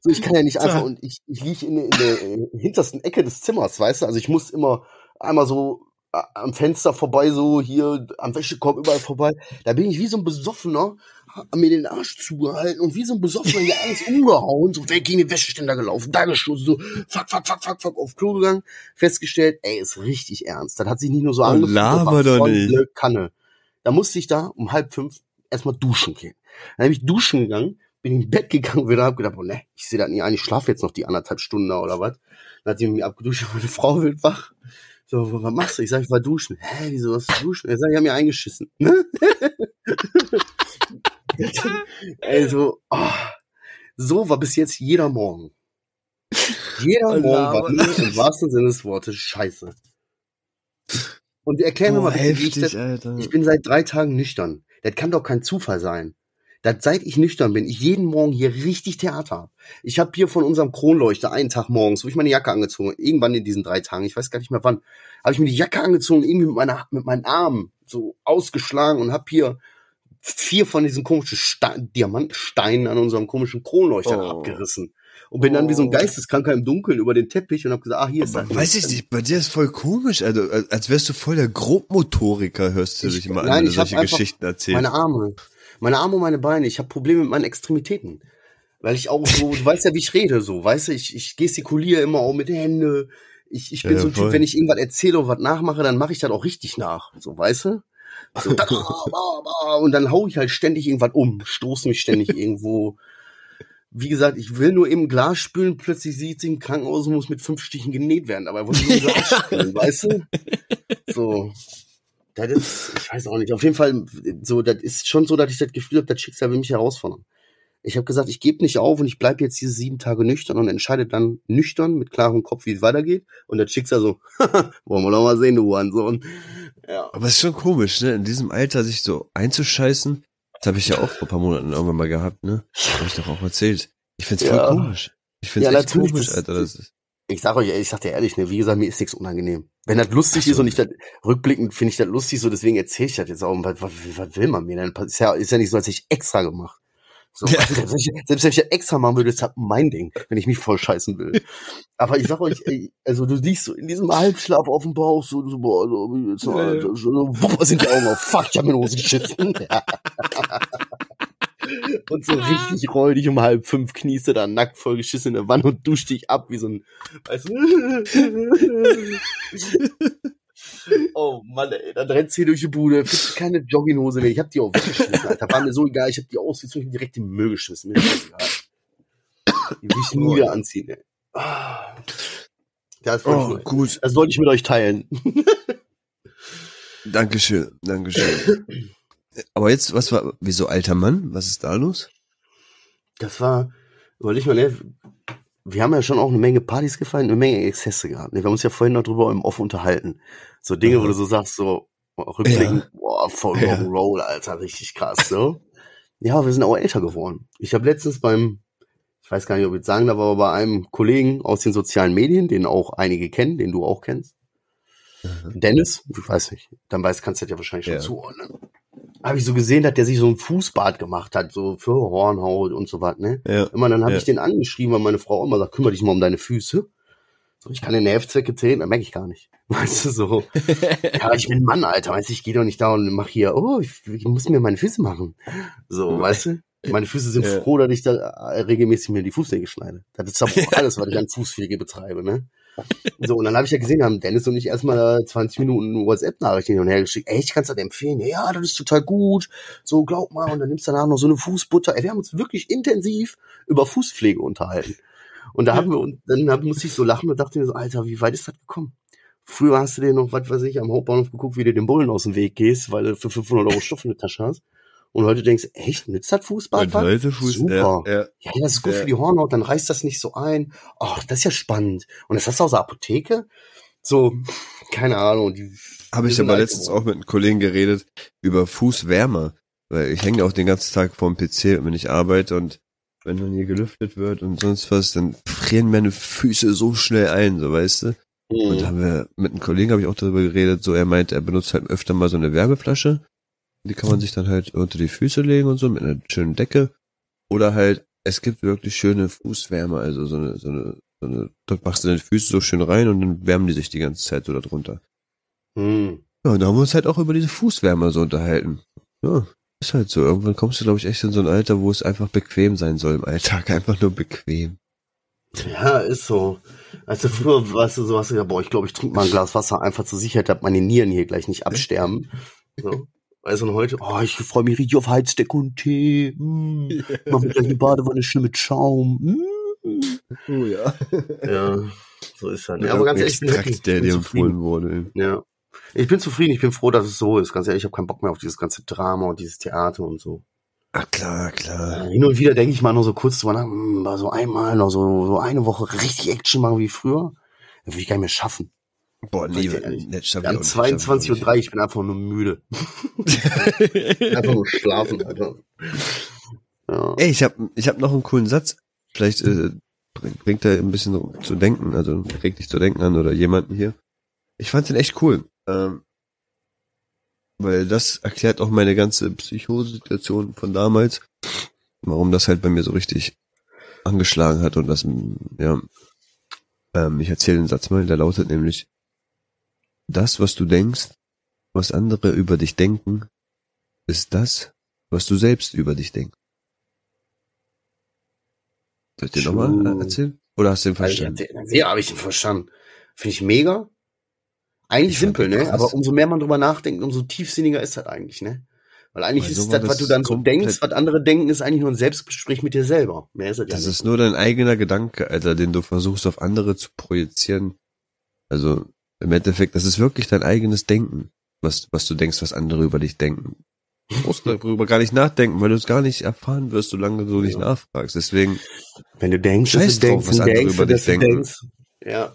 So, ich kann ja nicht einfach, und ich, ich liege in, in der hintersten Ecke des Zimmers, weißt du? Also ich muss immer einmal so am Fenster vorbei, so hier am Wäschekorb überall vorbei. Da bin ich wie so ein Besoffener, hab mir den Arsch zugehalten und wie so ein Besoffener hier alles umgehauen, so weg gegen den Wäscheständer gelaufen, da gestoßen, so fuck, fuck, fuck, fuck, fuck, auf Klo gegangen, festgestellt, ey, ist richtig ernst. Das hat sich nicht nur so oh, angefühlt, laber doch nicht. Kanne. Da musste ich da um halb fünf erstmal duschen gehen. Dann habe ich duschen gegangen, bin ins Bett gegangen und wieder hab gedacht, oh ne, ich sehe das nicht ein, ich schlafe jetzt noch die anderthalb Stunden da oder was. Dann hat sie mich abgeduscht, meine Frau wird wach. So, was machst du? Ich sag, ich war duschen. Hä, wieso was duschen? Er sagt, ich hab mir eingeschissen. Also, oh, so war bis jetzt jeder Morgen. Jeder Morgen war im wahrsten Sinne des Wortes scheiße. Und erklär mir oh, mal bitte, heftig, ich, das, ich bin seit drei Tagen nüchtern. Das kann doch kein Zufall sein dass seit ich nüchtern bin, ich jeden Morgen hier richtig Theater habe. Ich habe hier von unserem Kronleuchter einen Tag morgens, wo ich meine Jacke angezogen irgendwann in diesen drei Tagen, ich weiß gar nicht mehr wann, habe ich mir die Jacke angezogen, irgendwie mit, meiner, mit meinen Armen so ausgeschlagen und habe hier vier von diesen komischen Ste Diamantsteinen an unserem komischen Kronleuchter oh. abgerissen. Und bin oh. dann wie so ein oh. Geisteskranker im Dunkeln über den Teppich und hab gesagt, ah, hier ist das. Weiß ich nicht, bei dir ist voll komisch, also als wärst du voll der Grobmotoriker, hörst du ich, dich immer nein, an, wenn du solche Geschichten erzählst. Meine Arme. Meine Arme und meine Beine. Ich habe Probleme mit meinen Extremitäten. Weil ich auch so, du weißt ja, wie ich rede, so, weißt du, ich, ich gestikuliere immer auch mit den Händen. Ich, ich bin ja, so ein voll. Typ, wenn ich irgendwas erzähle und was nachmache, dann mache ich das auch richtig nach. So, weißt du? So, da, und dann hau ich halt ständig irgendwas um, stoße mich ständig irgendwo. Wie gesagt, ich will nur eben Glas spülen, plötzlich sieht sie im Krankenhaus und muss mit fünf Stichen genäht werden, aber er wollte nur Glas spülen, weißt du? So. Das ist, ich weiß auch nicht. Auf jeden Fall, so, das ist schon so, dass ich das Gefühl habe, das Schicksal will mich herausfordern. Ich habe gesagt, ich gebe nicht auf und ich bleibe jetzt diese sieben Tage nüchtern und entscheide dann nüchtern mit klarem Kopf, wie es weitergeht. Und das Schicksal so, wollen wir doch mal sehen, du Hurensohn. Ja. Aber es ist schon komisch, ne? In diesem Alter sich so einzuscheißen. Das habe ich ja auch vor ein paar Monaten irgendwann mal gehabt, ne? Habe ich doch auch erzählt. Ich find's voll ja. komisch. Ich find's ja, echt komisch, Alter. Das ist ich sag euch, ich sag dir ehrlich, ne, wie gesagt, mir ist nichts unangenehm. Wenn das lustig so. ist und ich das rückblickend finde ich das lustig, so deswegen erzähle ich das jetzt auch. Was, was, was will man mir denn? Ist ja, ist ja nicht so, als ich extra gemacht. So, ja. selbst, wenn ich, selbst wenn ich das extra machen würde, ist das mein Ding, wenn ich mich voll scheißen will. Aber ich sag euch, ey, also du liegst so in diesem Halbschlaf auf dem Bauch, so, so boah, so, so, so, so, wupp, sind die Augen auf, fuck, ich hab mir eine Hose geschissen. Und so richtig räudig um halb fünf kniest du da nackt voll geschissen in der Wand und duscht dich ab wie so ein, weißt du? Oh Mann, ey, dann rennt sie durch die Bude, findest keine Jogginghose mehr. Ich hab die auch weggeschmissen, Alter. War mir so egal, ich hab die ausgezogen, direkt in den Müll geschmissen. Mir ist egal. Die will ich nie wieder anziehen, ey. Das wollte, oh, ich, gut. das wollte ich mit euch teilen. Dankeschön, Dankeschön. Aber jetzt, was war, wieso alter Mann? Was ist da los? Das war, überleg mal, ne, wir haben ja schon auch eine Menge Partys gefeiert, eine Menge Exzesse gehabt. Ne? Wir haben uns ja vorhin noch drüber im Off unterhalten. So Dinge, ja. wo du so sagst, so rückblickend, ja. boah, voll ja. Roll, Alter, richtig krass, so. Ja, wir sind auch älter geworden. Ich habe letztens beim, ich weiß gar nicht, ob ich sagen darf, aber bei einem Kollegen aus den sozialen Medien, den auch einige kennen, den du auch kennst, mhm. Dennis, ich weiß nicht, dann weißt, kannst du das ja wahrscheinlich schon zuordnen habe ich so gesehen, dass der sich so ein Fußbad gemacht hat, so für Hornhaut und so was, ne? Ja. Immer dann habe ja. ich den angeschrieben, weil meine Frau immer sagt, kümmere dich mal um deine Füße. So, ich kann den Nervzwecke zählen, dann merke ich gar nicht. Weißt du, so. ja, ich bin Mann, Alter, weißt du, ich gehe doch nicht da und mach hier, oh, ich, ich muss mir meine Füße machen. So, weißt du? Meine Füße sind ja. froh, dass ich da äh, regelmäßig mir die Fußnägel schneide. Das ist aber auch alles, was ich an Fußpflege betreibe, ne? So, und dann habe ich ja gesehen, haben Dennis und ich erstmal 20 Minuten WhatsApp-Nachrichten hin und her geschickt. Ey, ich kann's dir empfehlen. Ja, das ist total gut. So, glaub mal. Und dann nimmst du danach noch so eine Fußbutter. Ey, wir haben uns wirklich intensiv über Fußpflege unterhalten. Und da haben wir, und dann musste ich so lachen und dachte mir so, Alter, wie weit ist das gekommen? Früher hast du dir noch, was weiß ich, am Hauptbahnhof geguckt, wie du den Bullen aus dem Weg gehst, weil du für 500 Euro Stoff in der Tasche hast. Und heute denkst, echt, nützt das Fußball? Fuß, Super. Ja, ja. ja, das ist gut ja. für die Hornhaut, dann reißt das nicht so ein. Ach, das ist ja spannend. Und das hast du aus der Apotheke? So, keine Ahnung. Habe ich aber letztens auch mit einem Kollegen geredet über Fußwärme. Weil ich hänge auch den ganzen Tag vorm PC, wenn ich arbeite und wenn dann hier gelüftet wird und sonst was, dann frieren meine Füße so schnell ein, so weißt du. Mhm. Und da haben wir mit einem Kollegen habe ich auch darüber geredet, so er meint, er benutzt halt öfter mal so eine Wärmeflasche die kann man sich dann halt unter die Füße legen und so mit einer schönen Decke. Oder halt, es gibt wirklich schöne Fußwärme, also so eine, so eine, so eine, dort machst du deine Füße so schön rein und dann wärmen die sich die ganze Zeit so darunter. Hm. Ja, und da haben wir uns halt auch über diese Fußwärme so unterhalten. Ja, ist halt so. Irgendwann kommst du, glaube ich, echt in so ein Alter, wo es einfach bequem sein soll im Alltag. Einfach nur bequem. Ja, ist so. Also früher warst du so, hast du ja, boah, ich glaube, ich trinke mal ein Glas Wasser einfach zur Sicherheit, dass meine Nieren hier gleich nicht absterben. So. Weißt du, und heute, oh, ich freue mich richtig auf Heizdecke und Tee. Mm, yeah. Mach mir gleich eine Badewanne schön mit Schaum. Mm. Oh ja. Ja, so ist halt. Ja, aber ganz ehrlich, ich bin happy. der dir empfohlen wurde. Ja. Ich bin zufrieden, ich bin froh, dass es so ist. Ganz ehrlich, ich habe keinen Bock mehr auf dieses ganze Drama und dieses Theater und so. Ach klar, klar. Hin und wieder denke ich mal nur so kurz drüber nach, mh, hm, so einmal noch so, so eine Woche richtig Action machen wie früher. Das will ich gar nicht mehr schaffen. Boah, liebe. Jetzt wir haben 22.03 Uhr, ich bin einfach nur müde. einfach nur schlafen, Alter. Ja. Ey, ich hab, ich hab noch einen coolen Satz. Vielleicht äh, bringt er ein bisschen zu denken, also regt dich zu denken an oder jemanden hier. Ich fand den echt cool. Ähm, weil das erklärt auch meine ganze Psychosituation von damals, warum das halt bei mir so richtig angeschlagen hat und das, ja, ähm, ich erzähle den Satz mal, der lautet nämlich, das, was du denkst, was andere über dich denken, ist das, was du selbst über dich denkst. Soll ich dir nochmal erzählen? Oder hast du den verstanden? Ja, habe ich den verstanden. Finde ich mega. Eigentlich ich simpel, ne? Aber umso mehr man drüber nachdenkt, umso tiefsinniger ist das eigentlich, ne? Weil eigentlich Weil ist das, was du dann so denkst, was andere denken, ist eigentlich nur ein Selbstgespräch mit dir selber. Mehr ist das, das ja ist nur dein eigener Gedanke, Alter, den du versuchst auf andere zu projizieren. Also im Endeffekt, das ist wirklich dein eigenes Denken, was, was du denkst, was andere über dich denken. Du musst darüber gar nicht nachdenken, weil du es gar nicht erfahren wirst, solange du nicht ja. nachfragst. Deswegen. Wenn du denkst, scheiß drauf, denkst, was andere denkst, über dich denken. Denkst. Ja.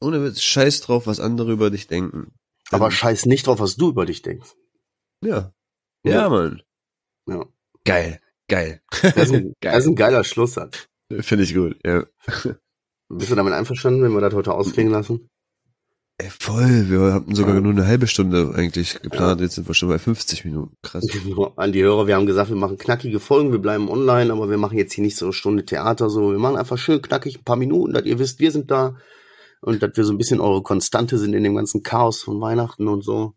Ohne Witz, scheiß drauf, was andere über dich denken. Aber Denn, scheiß nicht drauf, was du über dich denkst. Ja. Ja, ja Mann. Ja. Geil. Geil. Das ist ein, Geil. Das ist ein geiler Schlusssatz. Finde ich gut, ja. Bist du damit einverstanden, wenn wir das heute ausklingen lassen? Ey, voll. Wir hatten sogar ja. nur eine halbe Stunde eigentlich geplant. Ja. Jetzt sind wir schon bei 50 Minuten. Krass. An die Hörer, wir haben gesagt, wir machen knackige Folgen, wir bleiben online, aber wir machen jetzt hier nicht so eine Stunde Theater, so. Wir machen einfach schön knackig ein paar Minuten, dass ihr wisst, wir sind da und dass wir so ein bisschen eure Konstante sind in dem ganzen Chaos von Weihnachten und so.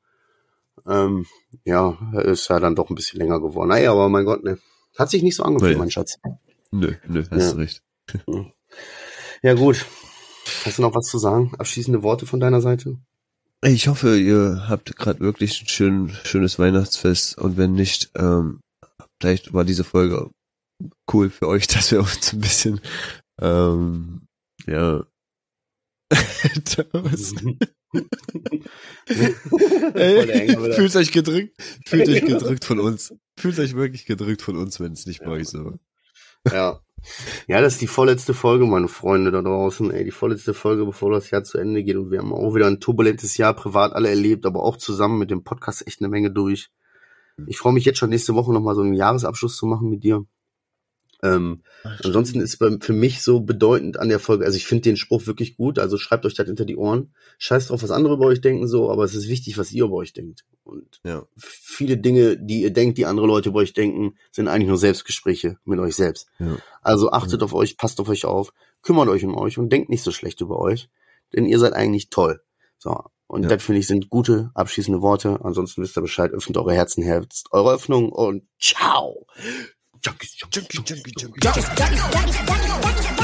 Ähm, ja, ist ja dann doch ein bisschen länger geworden. Naja, aber mein Gott, ne. Hat sich nicht so angefühlt, mein Schatz. Nö, nö, hast ja. du recht. Ja, gut. Hast du noch was zu sagen? Abschließende Worte von deiner Seite? Ich hoffe, ihr habt gerade wirklich ein schön, schönes Weihnachtsfest und wenn nicht, ähm, vielleicht war diese Folge cool für euch, dass wir uns ein bisschen, ähm, ja. Ey, fühlt euch gedrückt, fühlt euch gedrückt von uns. Fühlt euch wirklich gedrückt von uns, wenn es nicht bei euch so war. Ja. Ja, das ist die vorletzte Folge, meine Freunde da draußen. Ey, die vorletzte Folge, bevor das Jahr zu Ende geht. Und wir haben auch wieder ein turbulentes Jahr privat alle erlebt, aber auch zusammen mit dem Podcast echt eine Menge durch. Ich freue mich jetzt schon nächste Woche nochmal so einen Jahresabschluss zu machen mit dir. Ähm, ansonsten ist für mich so bedeutend an der Folge, also ich finde den Spruch wirklich gut, also schreibt euch das hinter die Ohren. Scheiß drauf, was andere über euch denken, so, aber es ist wichtig, was ihr über euch denkt. Und ja. viele Dinge, die ihr denkt, die andere Leute über euch denken, sind eigentlich nur Selbstgespräche mit euch selbst. Ja. Also achtet ja. auf euch, passt auf euch auf, kümmert euch um euch und denkt nicht so schlecht über euch, denn ihr seid eigentlich toll. So. Und das finde ich sind gute abschließende Worte. Ansonsten wisst ihr Bescheid, öffnet eure Herzen, Herz, eure Öffnung und ciao! junkies, junkies, junkies, junkies, junkies, junkies, junkies,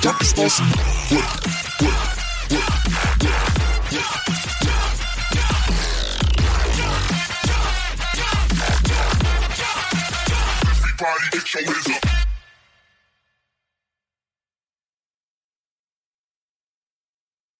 junkies, junkies, Everybody get your hands up.